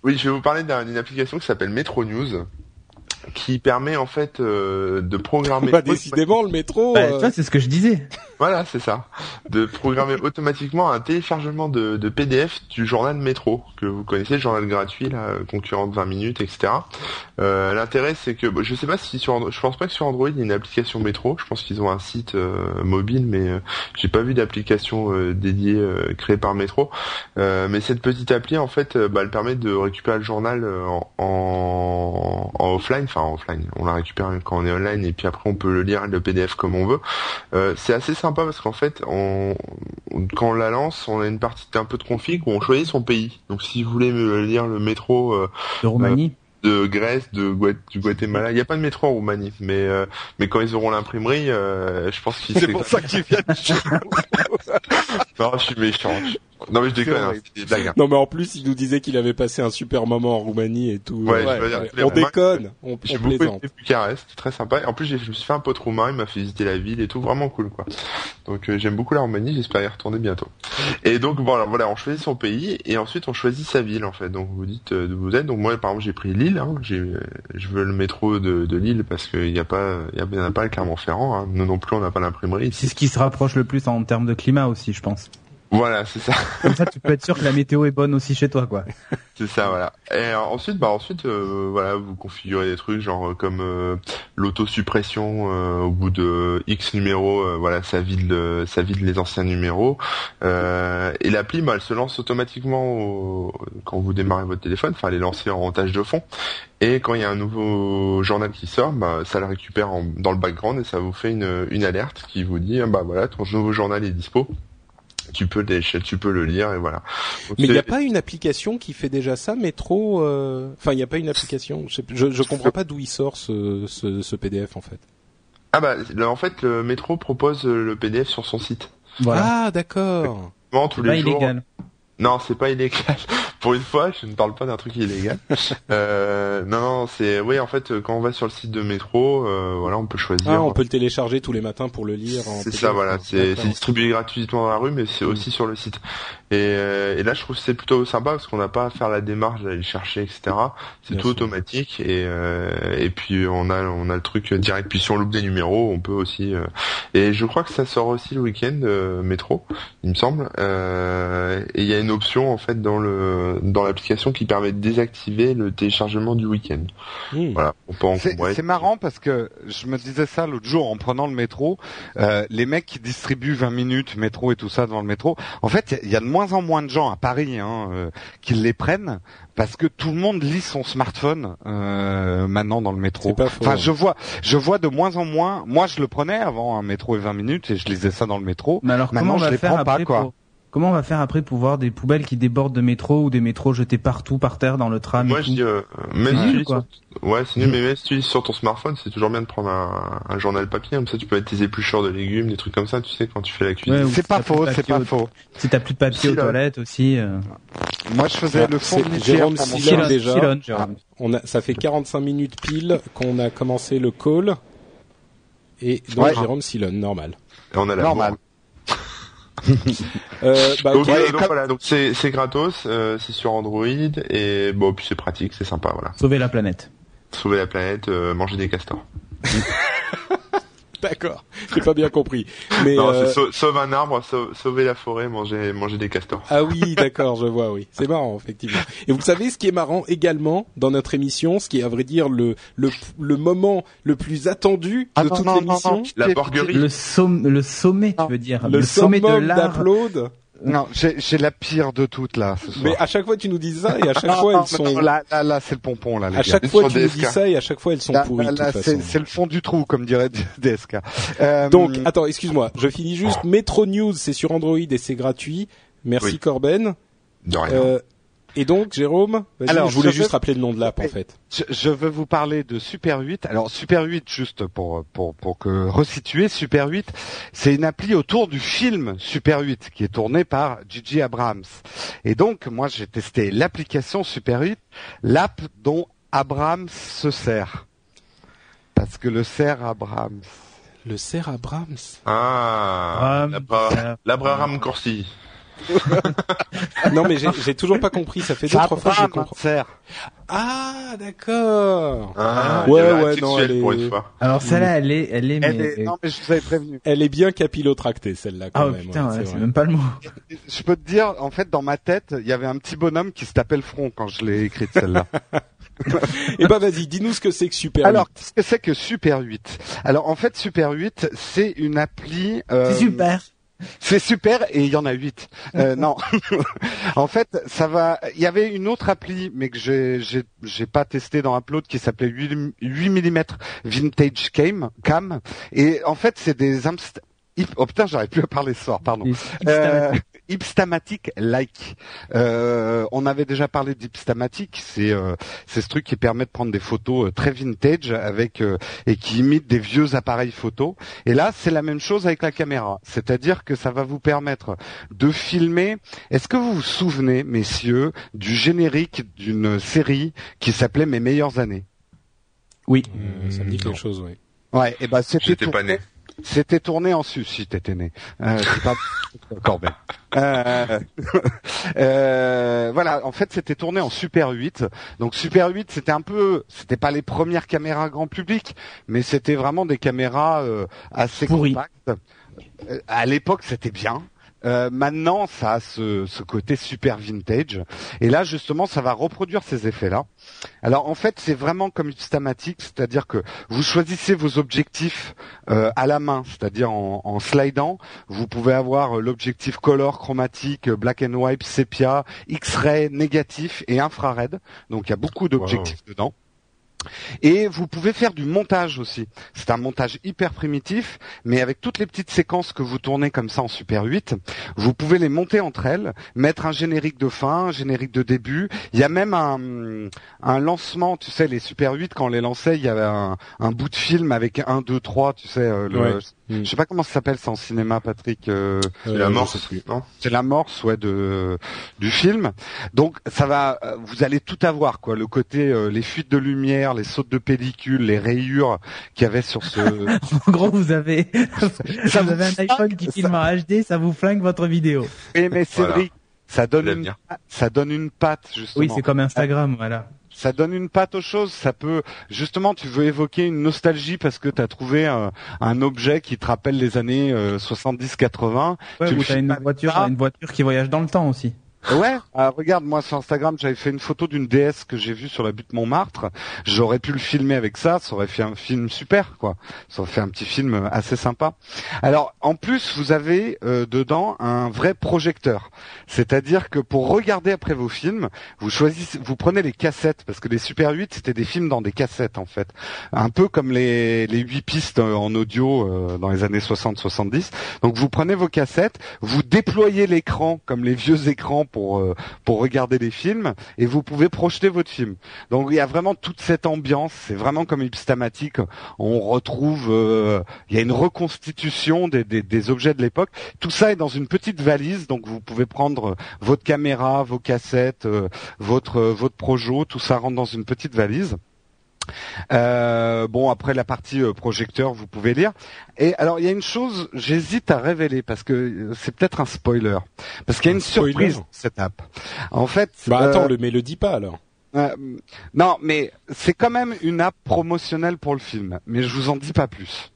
Oui, je vais vous parler d'une application qui s'appelle Metro News qui permet en fait euh, de programmer. Bah, décidément le métro. Bah, euh... c'est ce que je disais. Voilà, c'est ça. De programmer automatiquement un téléchargement de, de, PDF du journal Métro que vous connaissez, le journal gratuit, là, concurrent de 20 minutes, etc. Euh, L'intérêt, c'est que je sais pas si sur, je pense pas que sur Android il y a une application Métro. Je pense qu'ils ont un site euh, mobile, mais euh, j'ai pas vu d'application euh, dédiée créée par Métro. mais cette petite appli, en fait, bah, elle permet de récupérer le journal en, en, en offline enfin offline, on la récupère quand on est online et puis après on peut le lire le PDF comme on veut. Euh, c'est assez sympa parce qu'en fait, on, quand on la lance, on a une partie un peu de config où on choisit son pays. Donc si vous voulez me lire le métro euh, de Roumanie. Euh, de Grèce, de du Guatemala. Il n'y a pas de métro en Roumanie, mais euh, mais quand ils auront l'imprimerie, euh, je pense qu'ils. C'est pour ça qu'ils viennent. non, je suis méchant. Non mais je déconne, hein, des blagues. Hein. Non mais en plus il nous disait qu'il avait passé un super moment en Roumanie et tout. Ouais, ouais, dire, on déconne, on, on plaisante. Bucarest, c'était très sympa. Et en plus je me suis fait un pote roumain, il m'a fait visiter la ville et tout, vraiment cool quoi. Donc euh, j'aime beaucoup la Roumanie, j'espère y retourner bientôt. Et donc voilà, voilà, on choisit son pays et ensuite on choisit sa ville en fait. Donc vous dites euh, d'où vous êtes. Donc moi par exemple j'ai pris Lille, hein. j'ai, je veux le métro de, de Lille parce qu'il n'y a pas, il y, a, pas le Clermont-Ferrand. Hein. Nous non plus on n'a pas l'imprimerie. C'est ce qui se rapproche le plus en termes de climat aussi, je pense. Voilà, c'est ça. Comme ça, tu peux être sûr que la météo est bonne aussi chez toi, quoi. C'est ça, voilà. Et ensuite, bah ensuite, euh, voilà, vous configurez des trucs genre euh, comme euh, l'autosuppression au bout de X numéros, voilà, ça vide le, ça vide les anciens numéros. et l'appli, bah, elle se lance automatiquement quand vous démarrez votre téléphone. Enfin, elle est lancée en tâche de fond. Et quand il y a un nouveau journal qui sort, bah, ça le récupère dans le background et ça vous fait une, une alerte qui vous dit, bah voilà, ton nouveau journal est dispo tu peux tu peux le lire et voilà. mais il n'y a pas une application qui fait déjà ça, Métro. Euh, enfin, il n'y a pas une application. Je je, comprends pas d'où il sort ce, ce, PDF en fait. Ah bah en fait le Métro propose le PDF sur son site. Voilà. Ah d'accord. Tous les pas illégal. Non, c'est pas illégal. Pour une fois, je ne parle pas d'un truc illégal. euh, non, non, c'est oui, en fait, quand on va sur le site de métro, euh, voilà, on peut choisir. Ah, on peut le télécharger tous les matins pour le lire. C'est ça, voilà. C'est distribué gratuitement dans la rue, mais c'est aussi sur le site. Et, euh, et là, je trouve que c'est plutôt sympa parce qu'on n'a pas à faire la démarche d'aller le chercher, etc. C'est tout automatique et euh, et puis on a on a le truc direct. Puis si on loupe des numéros, on peut aussi. Euh, et je crois que ça sort aussi le week-end métro, il me semble. et il y a une option en fait dans le dans l'application qui permet de désactiver le téléchargement du week-end. Hmm. Voilà. C'est marrant parce que je me disais ça l'autre jour en prenant le métro. Euh, les mecs qui distribuent 20 minutes métro et tout ça dans le métro. En fait, il y a de moins en moins de gens à Paris hein, euh, qui les prennent parce que tout le monde lit son smartphone euh, maintenant dans le métro. enfin, je vois, je vois de moins en moins. Moi, je le prenais avant un métro et 20 minutes et je lisais ça dans le métro. Mais alors, maintenant, je les prends pas quoi Comment on va faire après pour voir des poubelles qui débordent de métro ou des métros jetés partout par terre dans le tram Moi je dis, euh, même si tu ouais, c'est nul, mais même si tu sur ton smartphone, c'est toujours bien de prendre un, journal papier, comme ça tu peux mettre tes épluchures de légumes, des trucs comme ça, tu sais, quand tu fais la cuisine. c'est pas faux, c'est pas faux. Si t'as plus de papier aux toilettes aussi. Euh. Moi je faisais le fond de Jérôme Silon déjà. On a, ça fait 45 minutes pile qu'on a commencé le call. Et donc Jérôme Silon, normal. Et on a la normal. euh, bah, donc, voilà, donc c'est c'est gratos, euh, c'est sur Android et bon puis c'est pratique, c'est sympa voilà. Sauver la planète. Sauver la planète, euh, manger des castors. D'accord, j'ai pas bien compris. Mais non, c'est euh, sauver un arbre, sauver la forêt, manger manger des castors. Ah oui, d'accord, je vois, oui. C'est marrant, effectivement. Et vous savez, ce qui est marrant également dans notre émission, ce qui est à vrai dire le le, le moment le plus attendu de ah toute l'émission, la borguerie, le, somme, le sommet, tu veux dire, le, sommet de l'art. Non, j'ai la pire de toutes là. Ce soir. Mais à chaque fois tu nous dis ça et à chaque fois elles sont. là, là, là c'est le pompon là. Les à chaque fois tu nous dis ça et à chaque fois elles sont pourries. Là, c'est le fond du trou comme dirait DSK. Euh... Donc attends, excuse-moi, je finis juste. Metro News, c'est sur Android et c'est gratuit. Merci Corben. De rien. Euh, et donc, Jérôme, Alors, je voulais juste rappeler le nom de l'app en fait. Je, veux vous parler de Super 8. Alors Super 8, juste pour pour pour que resituer, Super 8, c'est une appli autour du film Super 8 qui est tourné par Gigi Abrams. Et donc, moi, j'ai testé l'application Super 8, l'app dont Abrams se sert, parce que le sert Abrams. Le sert Abrams. Ah, l'Abraham Corsi. non mais j'ai toujours pas compris. Ça fait deux trois fois que je comprends. Ah d'accord. Ah, ouais ouais non elle est. Alors celle-là elle est elle est. Elle mais... est... Non mais je vous avais prévenu. Elle est bien capillotractée celle-là quand ah, même. putain c'est même pas le mot. Je peux te dire en fait dans ma tête il y avait un petit bonhomme qui se tapait le front quand je l'ai écrite celle-là. Et eh ben vas-y, dis-nous ce que c'est que Super 8. Alors, qu'est-ce que c'est que Super 8 Alors en fait, Super 8, c'est une appli. Euh... C'est super. C'est super et il y en a huit. Euh, non, en fait, ça va. Il y avait une autre appli, mais que j'ai j'ai pas testé dans Upload, qui s'appelait 8, mm Vintage Cam. Cam. Et en fait, c'est des Oh putain, j'arrive plus à parler ce soir, pardon. Euh, Ipstamatic like. Euh, on avait déjà parlé d'Ipstamatic, c'est euh, c'est ce truc qui permet de prendre des photos euh, très vintage avec euh, et qui imite des vieux appareils photo. Et là, c'est la même chose avec la caméra, c'est-à-dire que ça va vous permettre de filmer. Est-ce que vous vous souvenez, messieurs, du générique d'une série qui s'appelait Mes meilleures années? Oui, ça me dit quelque chose, oui. Ouais, et ben c'était. pas né. C'était tourné en Suisse, si t'étais né. Euh, pas Corbin. Euh, euh, voilà, en fait, c'était tourné en Super 8. Donc Super 8, c'était un peu, c'était pas les premières caméras grand public, mais c'était vraiment des caméras euh, assez compactes. Euh, à l'époque, c'était bien. Euh, maintenant, ça a ce, ce, côté super vintage. Et là, justement, ça va reproduire ces effets-là. Alors, en fait, c'est vraiment comme une stamatique, c'est-à-dire que vous choisissez vos objectifs euh, à la main, c'est-à-dire en, en, slidant. Vous pouvez avoir l'objectif color, chromatique, black and white, sépia, X-ray, négatif et infrared. Donc, il y a beaucoup d'objectifs dedans. Et vous pouvez faire du montage aussi. C'est un montage hyper primitif, mais avec toutes les petites séquences que vous tournez comme ça en Super 8, vous pouvez les monter entre elles, mettre un générique de fin, un générique de début. Il y a même un, un lancement, tu sais, les Super 8, quand on les lançait, il y avait un, un bout de film avec un, deux, trois, tu sais, euh, le, je sais pas comment ça s'appelle ça en cinéma, Patrick. Euh, c'est l'amorce, C'est l'amorce, ouais, de du film. Donc ça va, euh, vous allez tout avoir, quoi. Le côté, euh, les fuites de lumière, les sautes de pellicule, les rayures qu'il y avait sur ce. en gros, vous avez, ça vous avez un iPhone qui filme en HD, ça vous flingue votre vidéo. Et mais Cédric, ça donne une, ça donne une patte justement. Oui, c'est comme Instagram, voilà ça donne une patte aux choses. Ça peut justement, tu veux évoquer une nostalgie parce que tu as trouvé un, objet qui te rappelle les années 70-80. Euh, ouais, tu as une voiture, une voiture qui voyage dans le temps aussi. Ouais, ah, regarde, moi sur Instagram, j'avais fait une photo d'une DS que j'ai vue sur la butte Montmartre. J'aurais pu le filmer avec ça, ça aurait fait un film super, quoi. Ça aurait fait un petit film assez sympa. Alors, en plus, vous avez euh, dedans un vrai projecteur. C'est-à-dire que pour regarder après vos films, vous choisissez, vous prenez les cassettes, parce que les Super 8, c'était des films dans des cassettes, en fait. Un peu comme les, les 8 pistes en audio euh, dans les années 60-70. Donc, vous prenez vos cassettes, vous déployez l'écran comme les vieux écrans pour euh, pour regarder les films et vous pouvez projeter votre film. Donc il y a vraiment toute cette ambiance, c'est vraiment comme Ipstamatique, on retrouve euh, il y a une reconstitution des, des, des objets de l'époque. Tout ça est dans une petite valise donc vous pouvez prendre votre caméra, vos cassettes, euh, votre votre projo, tout ça rentre dans une petite valise. Euh, bon, après la partie euh, projecteur, vous pouvez lire. Et alors, il y a une chose, j'hésite à révéler parce que euh, c'est peut-être un spoiler, parce qu'il y a une surprise cette app. En fait. Bah attends, le mais le dis pas alors. non, mais c'est quand même une app promotionnelle pour le film, mais je vous en dis pas plus.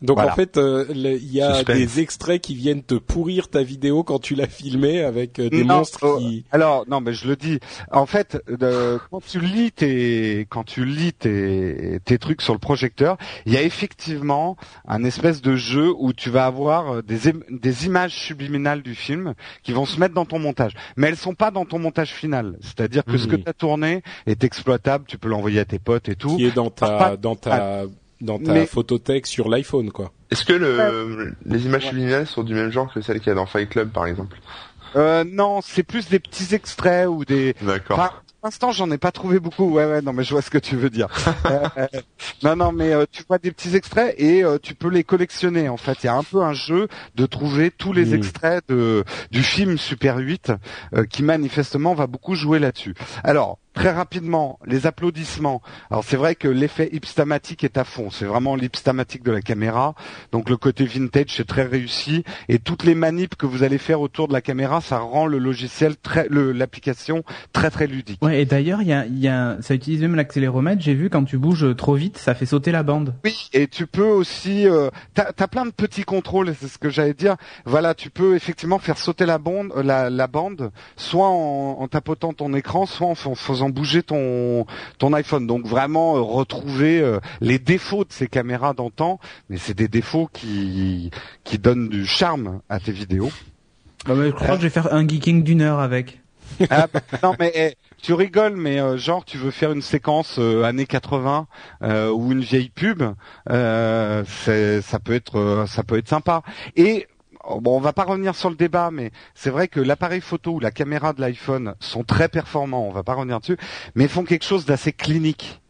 Donc en fait, euh, il y a des extraits qui viennent te pourrir ta vidéo quand tu l'as filmé avec euh, des monstres oh, qui. Alors non, mais je le dis. En fait, quand tu lis tes quand tu lis tes tes trucs sur le projecteur, il y a effectivement un espèce de jeu où tu vas avoir euh, des des images subliminales du film qui vont se mettre dans ton montage, mais elles sont pas dans ton montage final. C'est-à-dire que ce que tu as tourné est exploitable, tu peux l'envoyer à tes potes et tout. Qui est dans ta dans ta dans ta photothèque sur l'iPhone, quoi. Est-ce que le, les images subliminales sont du même genre que celles qu'il y a dans Fight Club, par exemple euh, Non, c'est plus des petits extraits ou des. D'accord. pour l'instant, j'en ai pas trouvé beaucoup. Ouais, ouais, non, mais je vois ce que tu veux dire. Euh, euh, non, non, mais euh, tu vois des petits extraits et tu peux les collectionner. En fait, il y a un peu un jeu de trouver tous les hmm. extraits de du film Super 8 qui manifestement va beaucoup jouer là-dessus. Alors, très rapidement les applaudissements. Alors c'est vrai que l'effet hipstamatique est à fond, c'est vraiment l'hipstamatique de la caméra. Donc le côté vintage c'est très réussi et toutes les manips que vous allez faire autour de la caméra, ça rend le logiciel très l'application très très ludique. Ouais, et d'ailleurs, il y a, y a ça utilise même l'accéléromètre, j'ai vu quand tu bouges trop vite, ça fait sauter la bande. Oui, et tu peux aussi euh, tu as, plein de petits contrôles, c'est ce que j'allais dire. Voilà, tu peux effectivement faire sauter la bande la, la bande soit en, en tapotant ton écran, soit en faisant bouger ton ton iPhone. Donc vraiment euh, retrouver euh, les défauts de ces caméras d'antan, mais c'est des défauts qui qui donnent du charme à tes vidéos. Bah, je crois que je vais faire un geeking d'une heure avec. Ah, bah, non mais eh, tu rigoles, mais euh, genre tu veux faire une séquence années 80 ou une vieille pub, ça peut être ça peut être sympa. Et bon, on va pas revenir sur le débat, mais c'est vrai que l'appareil photo ou la caméra de l'iPhone sont très performants. On va pas revenir dessus, mais font quelque chose d'assez clinique.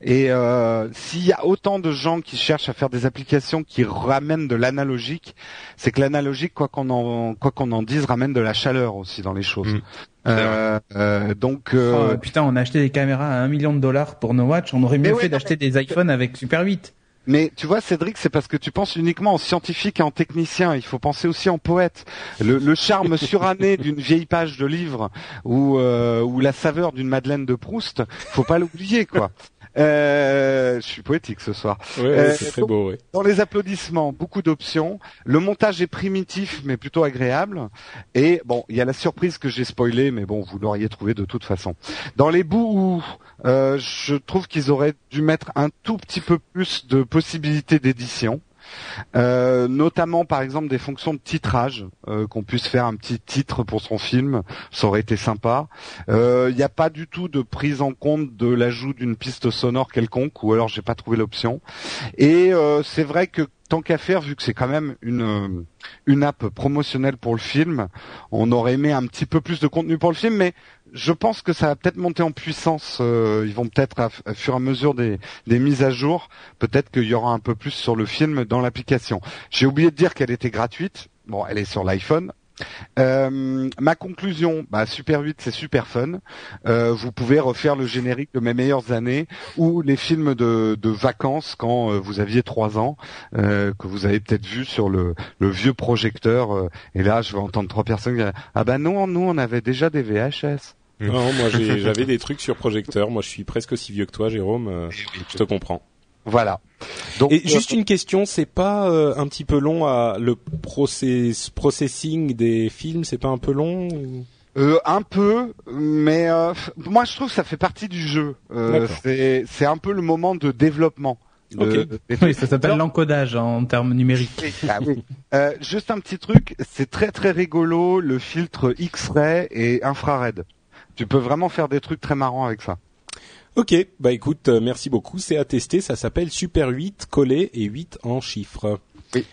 Et euh, s'il y a autant de gens qui cherchent à faire des applications qui ramènent de l'analogique, c'est que l'analogique, quoi qu'on en quoi qu'on en dise, ramène de la chaleur aussi dans les choses. Mm. Euh, euh, donc oh, putain, on a acheté des caméras à un million de dollars pour nos watch. On aurait mieux fait d'acheter des iPhones avec Super 8. Mais tu vois, Cédric, c'est parce que tu penses uniquement en scientifique et en technicien. Il faut penser aussi en poète. Le, charme suranné d'une vieille page de livre ou, euh, ou la saveur d'une Madeleine de Proust, faut pas l'oublier, quoi. Euh, je suis poétique ce soir. Euh, c'est très beau. Dans les applaudissements, beaucoup d'options. Le montage est primitif, mais plutôt agréable. Et bon, il y a la surprise que j'ai spoilée, mais bon, vous l'auriez trouvé de toute façon. Dans les bouts où euh, je trouve qu'ils auraient dû mettre un tout petit peu plus de possibilités d'édition. Euh, notamment par exemple des fonctions de titrage, euh, qu'on puisse faire un petit titre pour son film, ça aurait été sympa. Il euh, n'y a pas du tout de prise en compte de l'ajout d'une piste sonore quelconque, ou alors j'ai pas trouvé l'option. Et c'est vrai que tant qu'à faire, vu que c'est quand même une une app promotionnelle pour le film, on aurait aimé un petit peu plus de contenu pour le film, mais je pense que ça va peut-être monter en puissance. Euh, ils vont peut-être, à, fur et à mesure des, mises à jour, peut-être qu'il y aura un peu plus sur le film dans l'application. J'ai oublié de dire qu'elle était gratuite. Bon, elle est sur l'iPhone. Euh, ma conclusion, bah, Super 8 c'est super fun. Euh, vous pouvez refaire le générique de mes meilleures années ou les films de, vacances quand vous aviez trois ans que vous avez peut-être vu sur le, vieux projecteur. Et là, je vais entendre trois personnes dire ah bah non, nous on avait déjà des VHS. Non, moi j'avais des trucs sur projecteur. Moi je suis presque aussi vieux que toi, Jérôme. Euh, eh je te comprends. Voilà. Donc, et juste une question, c'est pas euh, un petit peu long à le process, processing des films, c'est pas un peu long euh, un peu, mais euh, moi je trouve que ça fait partie du jeu. Euh, c'est un peu le moment de développement. oui, ça s'appelle l'encodage en termes numériques. Ah euh, juste un petit truc, c'est très très rigolo le filtre X-ray et infrared. Tu peux vraiment faire des trucs très marrants avec ça. Ok, bah écoute, euh, merci beaucoup. C'est à tester, ça s'appelle Super 8 collé et 8 en chiffres. Oui.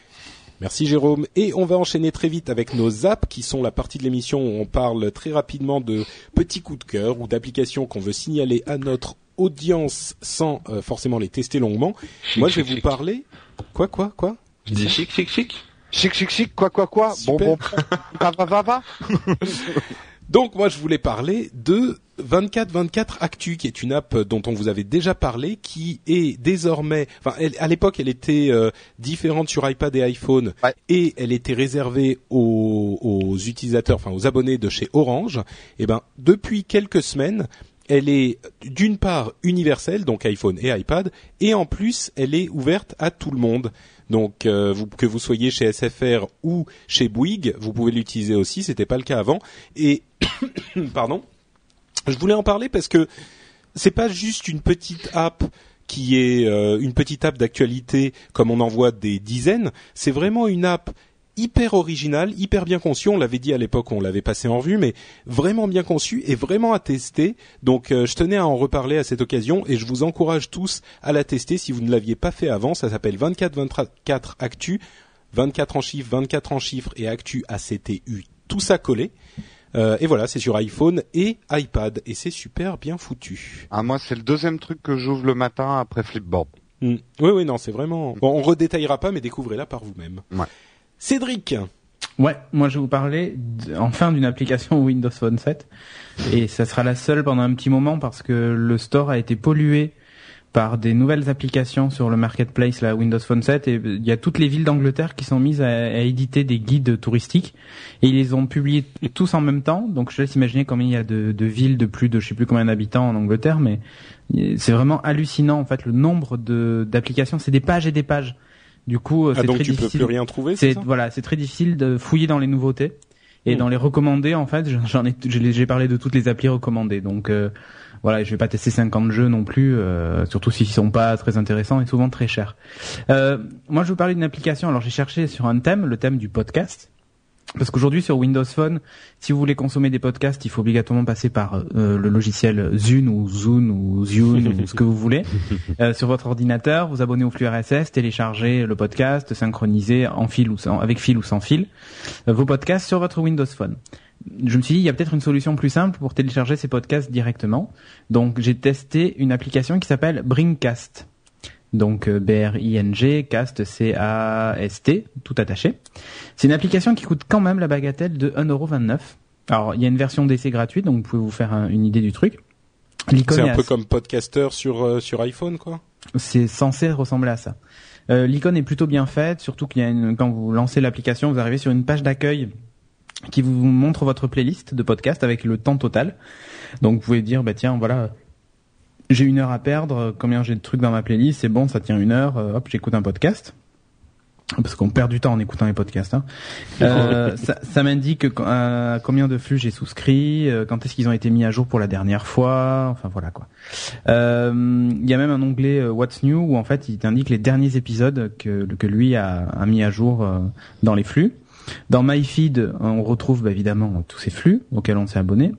Merci Jérôme. Et on va enchaîner très vite avec nos apps qui sont la partie de l'émission où on parle très rapidement de petits coups de cœur ou d'applications qu'on veut signaler à notre audience sans euh, forcément les tester longuement. Moi, je vais vous parler. Quoi, quoi, quoi? Je dis chic, chic, chic. Chic, chic, chic, quoi, quoi, quoi? Bon, bon, va, va, va, va. Donc moi je voulais parler de 2424 Actu, qui est une app dont on vous avait déjà parlé, qui est désormais, enfin à l'époque elle était euh, différente sur iPad et iPhone, et elle était réservée aux, aux, utilisateurs, enfin aux abonnés de chez Orange. Et eh ben depuis quelques semaines, elle est d'une part universelle, donc iPhone et iPad, et en plus elle est ouverte à tout le monde. Donc euh, vous, que vous soyez chez SFR ou chez Bouygues, vous pouvez l'utiliser aussi. C'était pas le cas avant. Et pardon, je voulais en parler parce que c'est pas juste une petite app qui est euh, une petite app d'actualité comme on en voit des dizaines. C'est vraiment une app hyper original, hyper bien conçu. On l'avait dit à l'époque, on l'avait passé en vue, mais vraiment bien conçu et vraiment à tester. Donc, euh, je tenais à en reparler à cette occasion et je vous encourage tous à la tester si vous ne l'aviez pas fait avant. Ça s'appelle 2424 Actu, 24 en chiffres, 24 en chiffres et Actu ACTU, tout ça collé. Euh, et voilà, c'est sur iPhone et iPad et c'est super bien foutu. Ah moi, c'est le deuxième truc que j'ouvre le matin après Flipboard. Hmm. Oui, oui, non, c'est vraiment. Bon, on redétaillera pas, mais découvrez-la par vous-même. Ouais. Cédric. Ouais, moi je vais vous parler enfin d'une application Windows Phone 7 et ça sera la seule pendant un petit moment parce que le store a été pollué par des nouvelles applications sur le marketplace la Windows Phone 7 et il y a toutes les villes d'Angleterre qui sont mises à, éditer des guides touristiques et ils les ont publiés tous en même temps donc je laisse imaginer combien il y a de, de villes de plus de je sais plus combien d'habitants en Angleterre mais c'est vraiment hallucinant en fait le nombre de d'applications c'est des pages et des pages du coup, euh, ah, c'est très tu difficile. peux plus rien trouver. C'est voilà, c'est très difficile de fouiller dans les nouveautés et hmm. dans les recommandés. En fait, j'en ai, j'ai parlé de toutes les applis recommandées. Donc euh, voilà, je vais pas tester 50 jeux non plus, euh, surtout s'ils sont pas très intéressants et souvent très chers. Euh, moi, je vous parler d'une application. Alors, j'ai cherché sur un thème, le thème du podcast. Parce qu'aujourd'hui sur Windows Phone, si vous voulez consommer des podcasts, il faut obligatoirement passer par euh, le logiciel Zune ou Zune ou Zune ou ce que vous voulez euh, sur votre ordinateur. Vous abonnez au flux RSS, téléchargez le podcast, synchroniser en fil ou sans, avec fil ou sans fil euh, vos podcasts sur votre Windows Phone. Je me suis dit, il y a peut-être une solution plus simple pour télécharger ces podcasts directement. Donc j'ai testé une application qui s'appelle Bringcast donc euh, B-R-I-N-G, Cast, C-A-S-T, tout attaché. C'est une application qui coûte quand même la bagatelle de 1,29€. Alors, il y a une version d'essai gratuite, donc vous pouvez vous faire une idée du truc. C'est un peu comme Podcaster sur, euh, sur iPhone, quoi C'est censé ressembler à ça. Euh, l'icône est plutôt bien faite, surtout qu'il y a une, quand vous lancez l'application, vous arrivez sur une page d'accueil qui vous montre votre playlist de podcast avec le temps total. Donc vous pouvez dire, bah tiens, voilà, j'ai une heure à perdre, combien j'ai de trucs dans ma playlist, c'est bon, ça tient une heure, euh, hop, j'écoute un podcast. Parce qu'on perd du temps en écoutant les podcasts. Hein. Euh, ça, ça m'indique euh, combien de flux j'ai souscrit, euh, quand est-ce qu'ils ont été mis à jour pour la dernière fois, enfin voilà quoi. Il y a même un onglet What's New où en fait il t'indique les derniers épisodes que, que lui a, a mis à jour dans les flux. Dans MyFeed, on retrouve bah, évidemment tous ces flux auxquels on s'est abonné.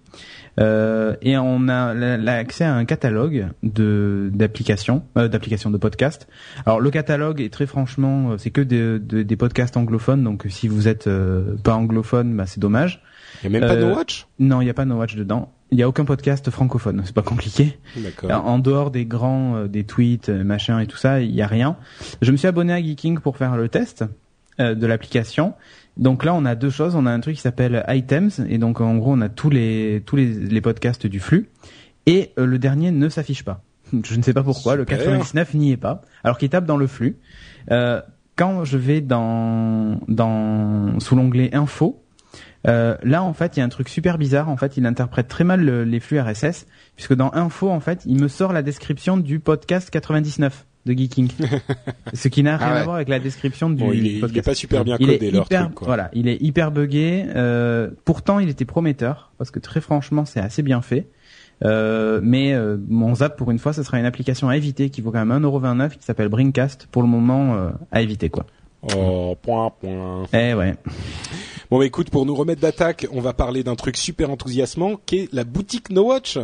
Euh, et on a l'accès à un catalogue de d'applications, euh, d'applications de podcasts. Alors le catalogue est très franchement, euh, c'est que des, des podcasts anglophones, donc si vous êtes euh, pas anglophone, bah, c'est dommage. Il y a même pas No Watch Non, il n'y a pas No Watch dedans. Il y a aucun podcast francophone, c'est pas compliqué. En dehors des grands, des tweets, machin et tout ça, il y a rien. Je me suis abonné à Geeking pour faire le test de l'application donc là, on a deux choses. On a un truc qui s'appelle Items, et donc en gros, on a tous les tous les, les podcasts du flux. Et euh, le dernier ne s'affiche pas. Je ne sais pas pourquoi. Le 99 n'y est pas, alors qu'il tape dans le flux. Euh, quand je vais dans dans sous l'onglet Info, euh, là en fait, il y a un truc super bizarre. En fait, il interprète très mal les flux RSS, puisque dans Info, en fait, il me sort la description du podcast 99 de Geeking. Ce qui n'a rien ah à voir avec la description du il, est, pas super bien codé leur truc, Voilà, il est hyper buggé. Euh, pourtant, il était prometteur parce que très franchement, c'est assez bien fait. Euh, mais euh, mon zap pour une fois, ce sera une application à éviter qui vaut quand même 1,29€ qui s'appelle Brinkcast pour le moment à éviter quoi. Oh, point point. Eh ouais. Bon, bah, écoute, pour nous remettre d'attaque, on va parler d'un truc super enthousiasmant qui est la boutique No Watch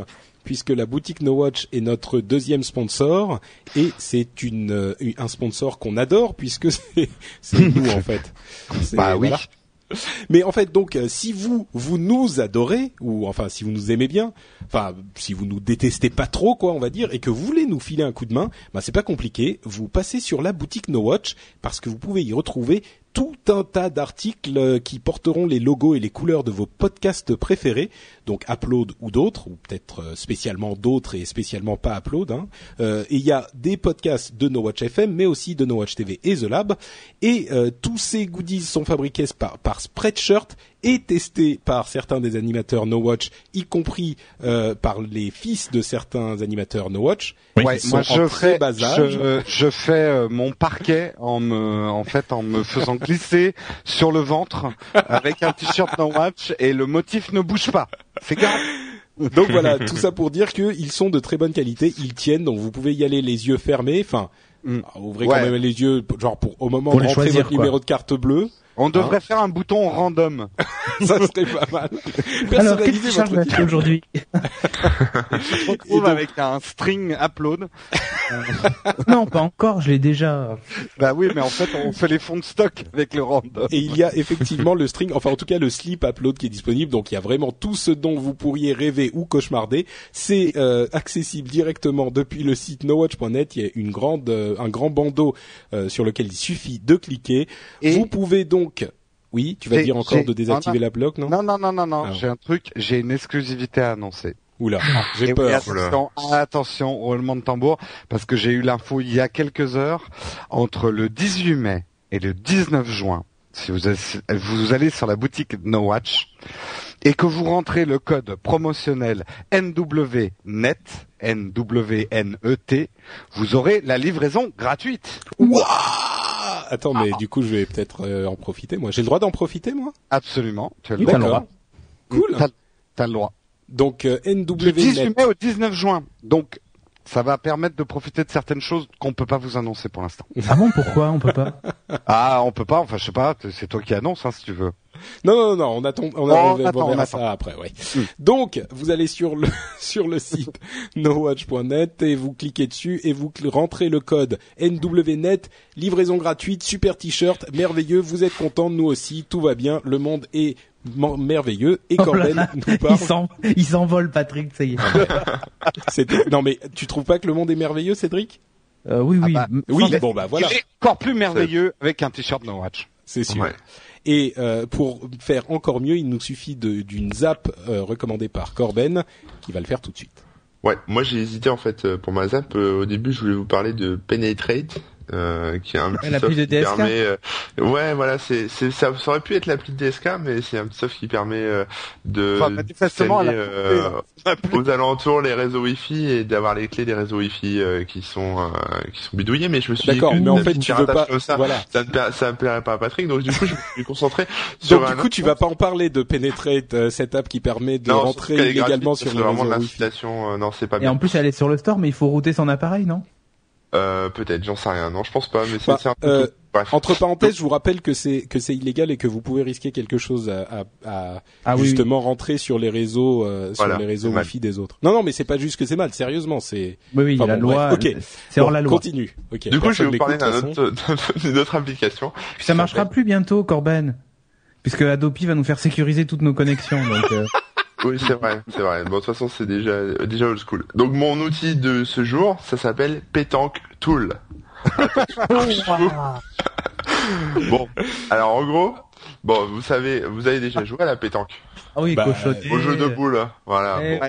puisque la boutique No Watch est notre deuxième sponsor et c'est une euh, un sponsor qu'on adore puisque c'est nous en fait. Bah oui. Mais en fait, donc, euh, si vous vous nous adorez ou enfin si vous nous aimez bien, enfin si vous nous détestez pas trop, quoi, on va dire, et que vous voulez nous filer un coup de main, bah c'est pas compliqué. Vous passez sur la boutique No Watch parce que vous pouvez y retrouver tout un tas d'articles euh, qui porteront les logos et les couleurs de vos podcasts préférés, donc Upload ou d'autres, ou peut-être euh, spécialement d'autres et spécialement pas Upload. Hein. Euh, et il y a des podcasts de No Watch FM, mais aussi de No Watch TV et The Lab. Et tous ces goodies sont fabriqués par, par Spreadshirt est testé par certains des animateurs No Watch, y compris euh, par les fils de certains animateurs No Watch. Ouais, moi je fais, je, je, fais euh, mon parquet en me, en fait, en me faisant glisser sur le ventre avec un t-shirt No Watch et le motif ne bouge pas. C'est grave. Donc voilà, tout ça pour dire qu'ils sont de très bonne qualité, ils tiennent, donc vous pouvez y aller les yeux fermés, enfin, mm. ouvrez quand même les yeux, genre pour au moment de rentrer votre numéro de carte bleue. On devrait hein faire un bouton random. ça serait pas mal. Alors, qu'est-ce que aujourd'hui Je retrouve avec un string upload. non, pas encore, je l'ai déjà. Bah oui, mais en fait, on fait les fonds de stock avec le random. Et il y a effectivement le string, enfin en tout cas le slip upload qui est disponible. Donc il y a vraiment tout ce dont vous pourriez rêver ou cauchemarder. C'est euh, accessible directement depuis le site nowatch.net. Il y a une grande, euh, un grand bandeau euh, sur lequel il suffit de cliquer. Et vous pouvez donc donc, oui, tu vas dire encore de désactiver la bloc, non Non, non, non, non, non. Ah. J'ai un truc, j'ai une exclusivité à annoncer. Oula, ah, j'ai peur. attention, attention, roulement de tambour, parce que j'ai eu l'info il y a quelques heures, entre le 18 mai et le 19 juin, si vous, vous allez sur la boutique No Watch, et que vous rentrez le code promotionnel NWNET, N-W-N-E-T, vous aurez la livraison gratuite. Attends, mais du coup, je vais peut-être euh, en profiter. Moi, j'ai le droit d'en profiter, moi? Absolument. Tu as le droit. Cool. T'as, le droit. Donc euh, NW. Du 18 mai au 19 juin. Donc ça va permettre de profiter de certaines choses qu'on peut pas vous annoncer pour l'instant. Ah bon, pourquoi on peut pas Ah, on peut pas. Enfin, je sais pas. C'est toi qui annonce, hein, si tu veux. Non, non, non, on attend, on, on, on, on ça après, ouais. Hmm. Donc, vous allez sur le sur le site nowatch.net et vous cliquez dessus et vous rentrez le code NWNet, livraison gratuite, super t-shirt, merveilleux. Vous êtes content, nous aussi, tout va bien, le monde est merveilleux et oh Corben nous parle. Il s'envole, Patrick, ça y est. non mais tu trouves pas que le monde est merveilleux, Cédric? Euh, Oui, oui. Ah bah, oui, bon bah voilà. Il est encore plus merveilleux avec un t-shirt No Watch. C'est sûr. Et euh, pour faire encore mieux, il nous suffit d'une zap euh, recommandée par Corben, qui va le faire tout de suite. Ouais, moi j'ai hésité en fait pour ma zap. au début, je voulais vous parler de Penetrate, euh, qui est un petit soft qui permet euh, ouais voilà c'est c'est ça, aurait pu être l'appli de DSK mais c'est un petit soft qui permet euh, de enfin, euh, aux alentours les réseaux Wi-Fi et d'avoir les clés des réseaux Wi-Fi qui sont qui sont bidouillés mais je me suis d'accord mais en fait tu veux pas ça, voilà. Ça ne ça plairait pas à Patrick donc du coup je me suis concentré sur donc du coup tu vas pas en parler de Penetrate cette app qui permet de rentrer illégalement sur les réseaux Wi-Fi. non c'est pas et en plus elle est sur le store mais il faut router son appareil non? Euh, peut-être, j'en sais rien. Non, je pense pas. Mais c'est bah, euh, entre parenthèses, je vous rappelle que c'est que c'est illégal et que vous pouvez risquer quelque chose à, à, ah justement rentrer sur les réseaux euh, sur les réseaux Wi-Fi des autres. Non, non, mais c'est pas juste que c'est mal. Sérieusement, c'est. Oui, oui, la loi. Ok, c'est hors la loi. Continue. Ok. Du coup, je vais vous parler d'une autre, application. ça marchera plus bientôt, Corben, puisque Adobe va nous faire sécuriser toutes nos connexions. Donc. Oui, c'est vrai, c'est vrai. Bon, de toute façon, c'est déjà déjà old school. Donc mon outil de ce jour, ça s'appelle Pétanque Tool. bon, alors en gros, bon, vous savez, vous avez déjà joué à la pétanque. Ah oui, bah, Au jeu de boules, voilà. Eh,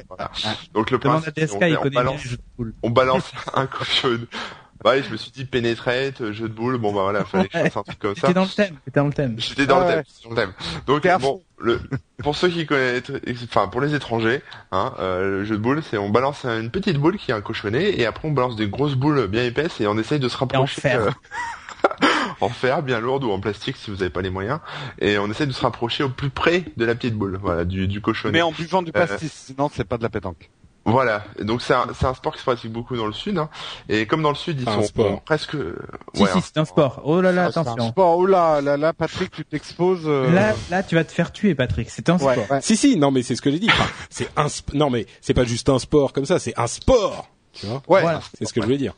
Donc le principe, on, balance, on balance un cochon ouais, je me suis dit pénétrate, jeu de boules, bon bah voilà, fallait que je fasse un truc comme ça. T'étais dans le thème, t'étais dans le thème. J'étais dans, le thème, dans le thème. Donc bon, le, pour ceux qui connaissent, enfin pour les étrangers, hein, euh, le jeu de boules, c'est on balance une petite boule qui est un cochonnet et après on balance des grosses boules bien épaisses et on essaye de se rapprocher. Et en fer. Euh, en fer, bien lourde ou en plastique si vous n'avez pas les moyens. Et on essaie de se rapprocher au plus près de la petite boule, voilà, du, du cochonnet. Mais en buvant du pastis, sinon c'est pas de la pétanque. Voilà, donc c'est un, un, sport qui se pratique beaucoup dans le sud, hein. et comme dans le sud ils sont presque. Si si, c'est un sport. Oh là là, attention. C'est un sport. Oh là là là, Patrick, tu t'exposes. Euh. Là là, tu vas te faire tuer, Patrick. C'est un sport. Si si, non mais c'est ce que j'ai dit. c'est un non mais c'est pas juste un sport comme ça, c'est un sport. Tu vois Ouais. C'est ce que je veux dire.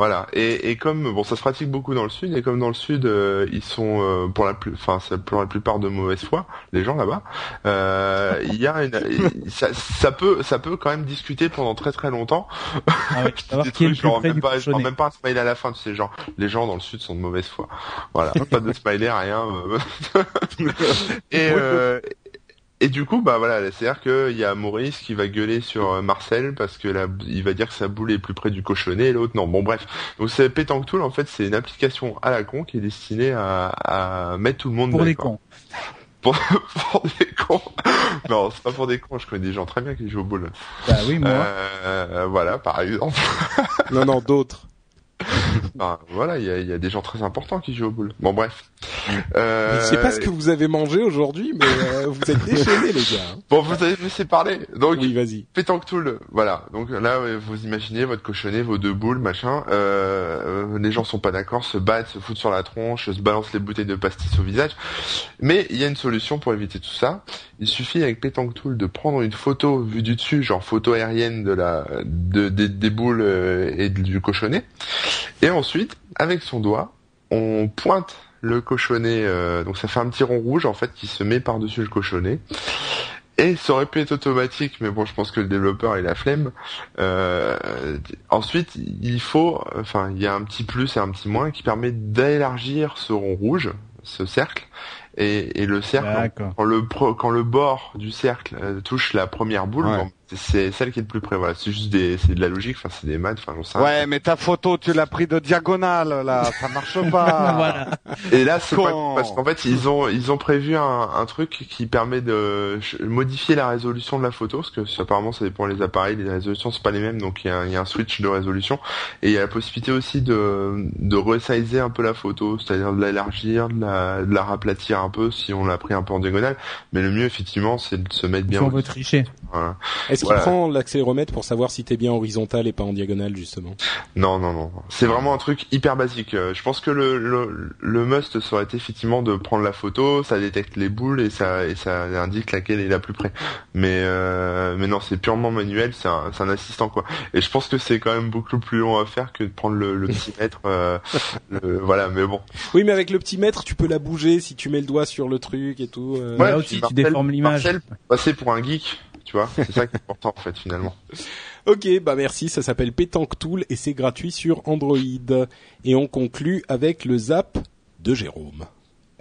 Voilà. Et, et comme bon, ça se pratique beaucoup dans le sud, et comme dans le sud, euh, ils sont euh, pour la plus, enfin, pour la plupart de mauvaise foi, les gens là-bas. Euh, il y a une, ça, ça, peut, ça peut quand même discuter pendant très très longtemps. Ah oui, Des trucs, genre même pas, genre même pas un smiley à la fin, tu sais, genre les gens dans le sud sont de mauvaise foi. Voilà, pas de smiley, rien. et, et du coup, bah voilà, c'est-à-dire qu'il y a Maurice qui va gueuler sur euh, Marcel parce que là, il va dire que sa boule est plus près du cochonnet et l'autre non. Bon bref, donc c'est Pétanque Tool en fait, c'est une application à la con qui est destinée à, à mettre tout le monde pour des cons. Pour, pour, des cons. non, c'est pas pour des cons. Je connais des gens très bien qui jouent aux boules. Bah oui, moi. Euh, voilà, par exemple. non, non, d'autres. ben, voilà, il y a, y a, des gens très importants qui jouent au boule. Bon, bref. Euh... Je sais pas ce que vous avez mangé aujourd'hui, mais euh, vous êtes déchaînés, les gars. Bon, vous avez laissé parler. Donc, oui, vas-y. Pétanque Tool, voilà. Donc là, vous imaginez votre cochonnet, vos deux boules, machin. Euh, les gens sont pas d'accord, se battent, se foutent sur la tronche, se balancent les bouteilles de pastis au visage. Mais il y a une solution pour éviter tout ça. Il suffit avec Pétanque Tool de prendre une photo vue du dessus, genre photo aérienne de la, de, des boules euh, et du cochonnet. Et ensuite, avec son doigt, on pointe le cochonnet, euh, donc ça fait un petit rond rouge en fait qui se met par-dessus le cochonnet. Et ça aurait pu être automatique, mais bon, je pense que le développeur il a flemme. Euh, ensuite, il faut, enfin, il y a un petit plus et un petit moins qui permet d'élargir ce rond rouge, ce cercle, et, le cercle quand le quand le bord du cercle euh, touche la première boule, c'est celle qui est le plus près. Voilà, c'est juste des, c'est de la logique. Enfin, c'est des maths. Enfin, on sait Ouais, mais ta photo, tu l'as pris de diagonale là, ça marche pas. voilà. Et là, c'est pas parce qu'en fait, ils ont ils ont prévu un, un, truc qui permet de modifier la résolution de la photo, parce que apparemment, ça dépend des appareils, les résolutions sont pas les mêmes, donc il y a, y a, un switch de résolution. Et il y a la possibilité aussi de de resizer un peu la photo, c'est-à-dire de l'élargir, de la, de la raplatir un peu si on l'a pris un peu en diagonale. Mais le mieux, effectivement, c'est de se mettre bien. Si on veut tricher. Voilà. Est-ce qu'il prend l'accéléromètre pour savoir si t'es bien horizontal et pas en diagonale justement? Non, non, non. C'est vraiment un truc hyper basique. Euh, je pense que le, le, le must serait effectivement de prendre la photo, ça détecte les boules et ça et ça indique laquelle est la plus près. Mais euh, mais non, c'est purement manuel, c'est un, un assistant quoi. Et je pense que c'est quand même beaucoup plus long à faire que de prendre le, le petit mètre. Euh, voilà, mais bon. Oui, mais avec le petit mètre, tu peux la bouger si tu mets le doigt sur le truc et tout. Euh... Ouais, aussi, tu déformes l'image. Passer pour un geek tu vois, c'est ça qui est important en fait finalement. Ok, bah merci, ça s'appelle Pétanque Tool et c'est gratuit sur Android. Et on conclut avec le zap de Jérôme.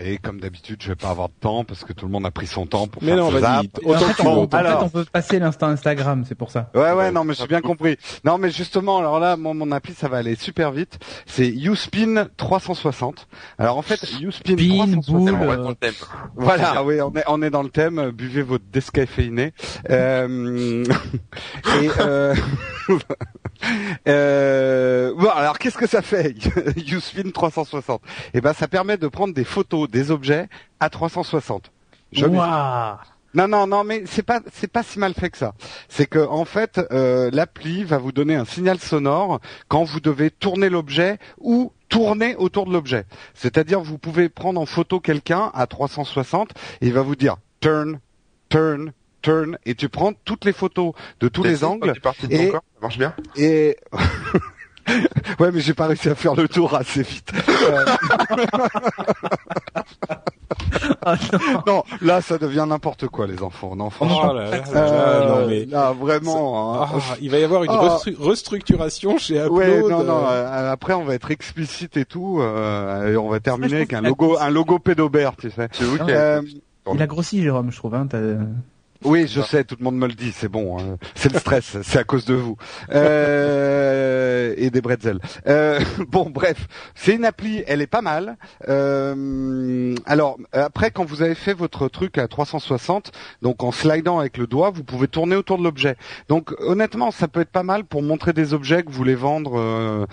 Et comme d'habitude, je vais pas avoir de temps parce que tout le monde a pris son temps pour mais faire non, vas-y. En, fait, on peut passer l'instant Instagram, c'est pour ça. Ouais, ouais, non, mais j'ai bien compris. Non, mais justement, alors là, mon, mon appli, ça va aller super vite. C'est Uspin 360. Alors en fait, Uspin 360. Euh... Voilà, oui, on est, on est dans le thème. Buvez votre descaféiné. Euh... et euh... euh... Bon, alors qu'est-ce que ça fait, Uspin 360 Eh ben, ça permet de prendre des photos des objets à 360. Non, non, non, mais c'est pas, c'est pas si mal fait que ça. C'est que en fait, euh, l'appli va vous donner un signal sonore quand vous devez tourner l'objet ou tourner autour de l'objet. C'est-à-dire, vous pouvez prendre en photo quelqu'un à 360 et il va vous dire turn, turn, turn, et tu prends toutes les photos de tous les angles. et, ça marche bien. Et ouais, mais j'ai pas réussi à faire le tour assez vite. Ah, non. là ça devient n'importe quoi les enfants. Non, franchement. Oh là, là, euh, non, mais... là vraiment. Hein. Ah, il va y avoir une ah. restructuration chez Upload. Ouais, non, non. Euh, après, on va être explicite et tout, euh, et on va terminer avec un logo, un logo pédobert, tu sais. C'est euh, Il a grossi, Jérôme, je trouve. Hein, Oui, je sais, tout le monde me le dit, c'est bon, hein. c'est le stress, c'est à cause de vous. Euh, et des bretzels. Euh, bon, bref, c'est une appli, elle est pas mal. Euh, alors, après, quand vous avez fait votre truc à 360, donc en slidant avec le doigt, vous pouvez tourner autour de l'objet. Donc, honnêtement, ça peut être pas mal pour montrer des objets que vous voulez vendre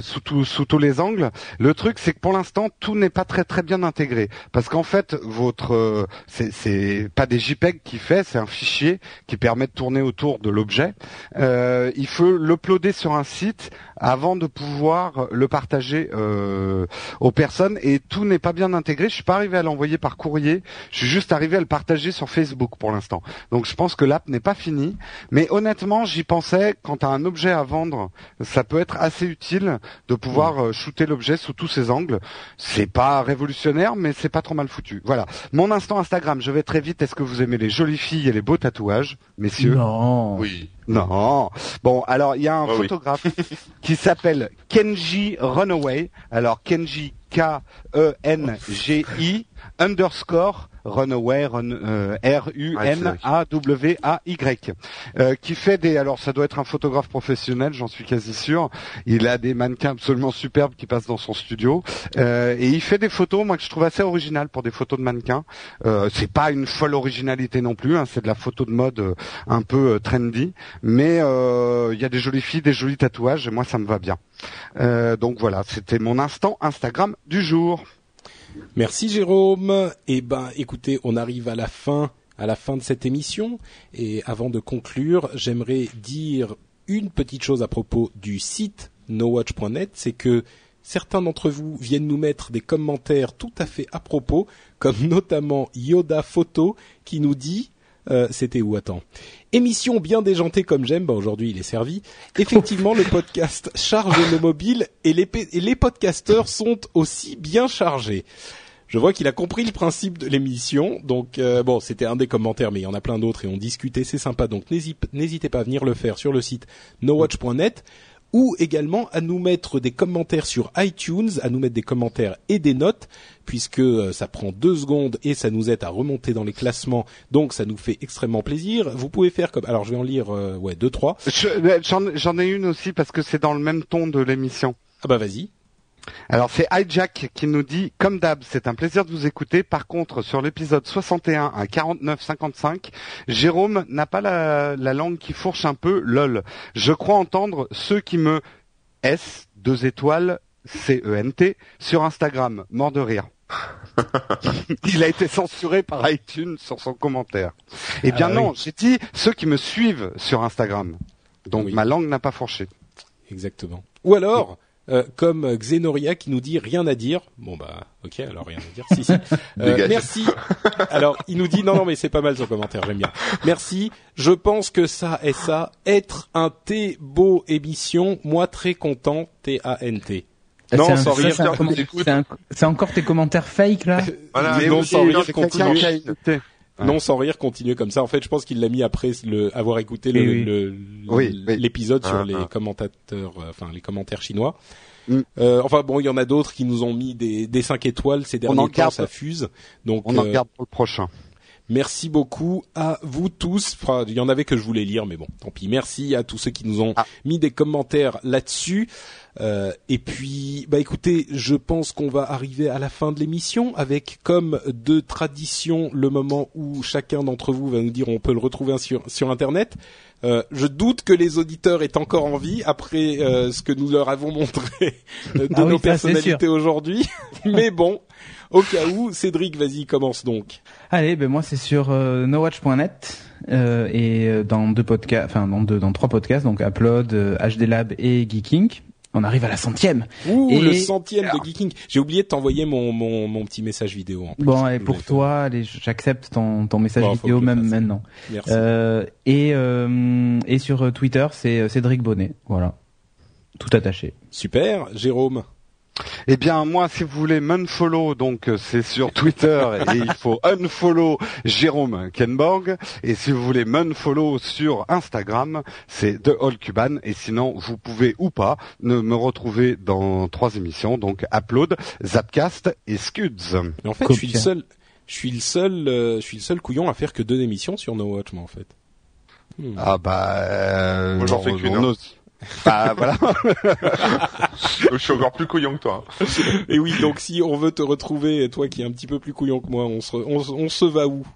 sous, sous tous les angles. Le truc, c'est que pour l'instant, tout n'est pas très très bien intégré, parce qu'en fait, votre, c'est pas des JPEG qui fait c'est un fichier qui permet de tourner autour de l'objet. Euh, il faut l'uploader sur un site avant de pouvoir le partager euh, aux personnes et tout n'est pas bien intégré. Je suis pas arrivé à l'envoyer par courrier. Je suis juste arrivé à le partager sur Facebook pour l'instant. Donc je pense que l'app n'est pas finie. Mais honnêtement, j'y pensais quand tu as un objet à vendre, ça peut être assez utile de pouvoir euh, shooter l'objet sous tous ses angles. C'est pas révolutionnaire, mais c'est pas trop mal foutu. Voilà. Mon instant Instagram. Je vais très vite. Est-ce que vous aimez les jolies filles et les beaux tatouages, messieurs? Non. Oui. Non. Bon, alors il y a un photographe qui s'appelle Kenji Runaway. Alors Kenji K E N G I underscore Runaway, euh, R-U-N-A-W-A-Y, euh, qui fait des. Alors, ça doit être un photographe professionnel, j'en suis quasi sûr. Il a des mannequins absolument superbes qui passent dans son studio, euh, et il fait des photos, moi que je trouve assez originales pour des photos de mannequins. C'est pas une folle originalité non plus, hein, c'est de la photo de mode un peu trendy, mais il y a des jolies filles, des jolis tatouages, et moi ça me va bien. donc voilà, c'était mon instant Instagram du jour. Merci Jérôme. Eh ben, écoutez, on arrive à la fin, à la fin de cette émission. Et avant de conclure, j'aimerais dire une petite chose à propos du site nowatch.net, c'est que certains d'entre vous viennent nous mettre des commentaires tout à fait à propos, comme notamment Yoda Photo qui nous dit euh, c'était où Attends. Émission bien déjantée comme j'aime. Bah aujourd'hui il est servi. Effectivement le podcast charge et les, et les podcasteurs sont aussi bien chargés. Je vois qu'il a compris le principe de l'émission. Donc euh, bon, c'était un des commentaires, mais il y en a plein d'autres et on discutait, c'est sympa. Donc n'hésitez pas à venir le faire sur le site nowatch.net ou également à nous mettre des commentaires sur iTunes, à nous mettre des commentaires et des notes, puisque euh, ça prend deux secondes et ça nous aide à remonter dans les classements, donc ça nous fait extrêmement plaisir. Vous pouvez faire comme, alors je vais en lire, euh, ouais, deux trois. J'en ai une aussi parce que c'est dans le même ton de l'émission. Ah bah vas-y. Alors c'est Hijack qui nous dit comme d'hab, c'est un plaisir de vous écouter. Par contre, sur l'épisode 61 à 49-55, Jérôme n'a pas la, langue qui fourche un peu. Lol. Je crois entendre ceux qui me S deux étoiles C E N T sur Instagram. Mort de rire. Il a été censuré par iTunes sur son commentaire. Eh bien ah non, j'ai dit ceux qui me suivent sur Instagram. Donc ma langue n'a pas fourché. Exactement. Ou alors, euh, comme Xenoria qui nous dit rien à dire. Bon bah ok alors rien à dire. Si si. Euh, merci. Alors il nous dit non non mais c'est pas mal son commentaire j'aime bien. Merci. Je pense que ça est ça être un T beau émission. Moi très content T A N T. Non, sans rire. C'est encore tes commentaires fake là. voilà, mais non, sans rire, continue. Non, sans rire, continuer comme ça. En fait, je pense qu'il l'a mis après le, avoir écouté l'épisode sur ah, les ah. commentateurs, euh, enfin les commentaires chinois. Mm. Euh, enfin bon, il y en a d'autres qui nous ont mis des, des 5 étoiles ces derniers temps, ça fuse. Donc on en euh, garde pour le prochain. Merci beaucoup à vous tous. Enfin, il y en avait que je voulais lire, mais bon, tant pis. Merci à tous ceux qui nous ont ah. mis des commentaires là-dessus. Euh, et puis, bah écoutez, je pense qu'on va arriver à la fin de l'émission avec, comme de tradition, le moment où chacun d'entre vous va nous dire on peut le retrouver sur, sur Internet. Euh, je doute que les auditeurs aient encore envie après euh, ce que nous leur avons montré de ah nos personnalités aujourd'hui. Mais bon, au cas où, Cédric, vas-y, commence donc. Allez, ben moi c'est sur euh, nowatch.net euh, et dans deux podcasts, enfin dans deux, dans trois podcasts, donc Upload, HD Lab et Geeking on arrive à la centième. Ouh, le centième de Geeking. J'ai oublié de t'envoyer mon, mon, mon petit message vidéo. En bon, et pour toi, j'accepte ton, ton message vidéo même maintenant. Merci. Euh, et, euh, et sur Twitter, c'est euh, Cédric Bonnet. Voilà. Tout attaché. Super. Jérôme eh bien, moi, si vous voulez m'unfollow, donc euh, c'est sur Twitter et il faut unfollow Jérôme Kenborg. Et si vous voulez m'unfollow sur Instagram, c'est The All Cuban. Et sinon, vous pouvez ou pas me retrouver dans trois émissions, donc Upload, Zapcast et Scuds. Mais en fait, je suis le seul Je suis le seul, je suis le seul couillon à faire que deux émissions sur No Watch, moi en fait. Hmm. Ah bah, moi j'en fais qu'une. Bah voilà. je suis encore plus couillon que toi. Et oui, donc si on veut te retrouver, toi qui es un petit peu plus couillon que moi, on se, on, se va où?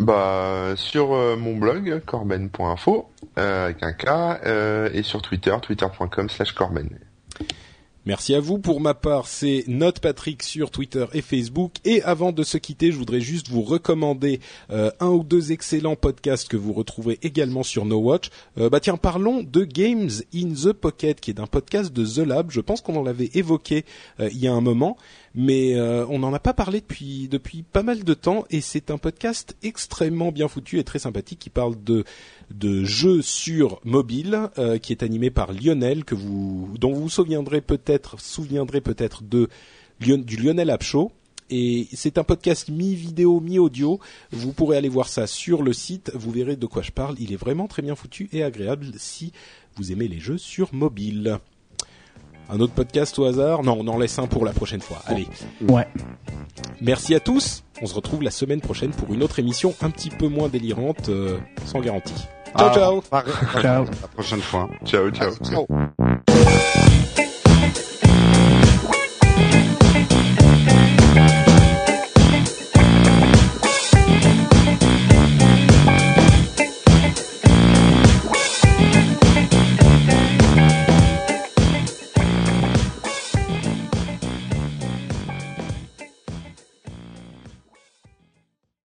Bah sur euh, mon blog corben.info euh, avec un K euh, et sur Twitter twitter.com/corben. Merci à vous. Pour ma part, c'est Note Patrick sur Twitter et Facebook. Et avant de se quitter, je voudrais juste vous recommander euh, un ou deux excellents podcasts que vous retrouverez également sur No Watch. Euh, bah tiens, parlons de Games in the Pocket, qui est un podcast de The Lab. Je pense qu'on en avait évoqué euh, il y a un moment mais euh, on n'en a pas parlé depuis depuis pas mal de temps et c'est un podcast extrêmement bien foutu et très sympathique qui parle de de jeux sur mobile euh, qui est animé par Lionel que vous dont vous vous souviendrez peut-être souviendrez peut-être de du Lionel Show et c'est un podcast mi-vidéo, mi-audio. Vous pourrez aller voir ça sur le site. Vous verrez de quoi je parle. Il est vraiment très bien foutu et agréable si vous aimez les jeux sur mobile. Un autre podcast au hasard Non, on en laisse un pour la prochaine fois. Allez. Ouais. Merci à tous. On se retrouve la semaine prochaine pour une autre émission un petit peu moins délirante, euh, sans garantie. Ciao, ah, ciao. Ciao. La prochaine fois. ciao. ciao. ciao.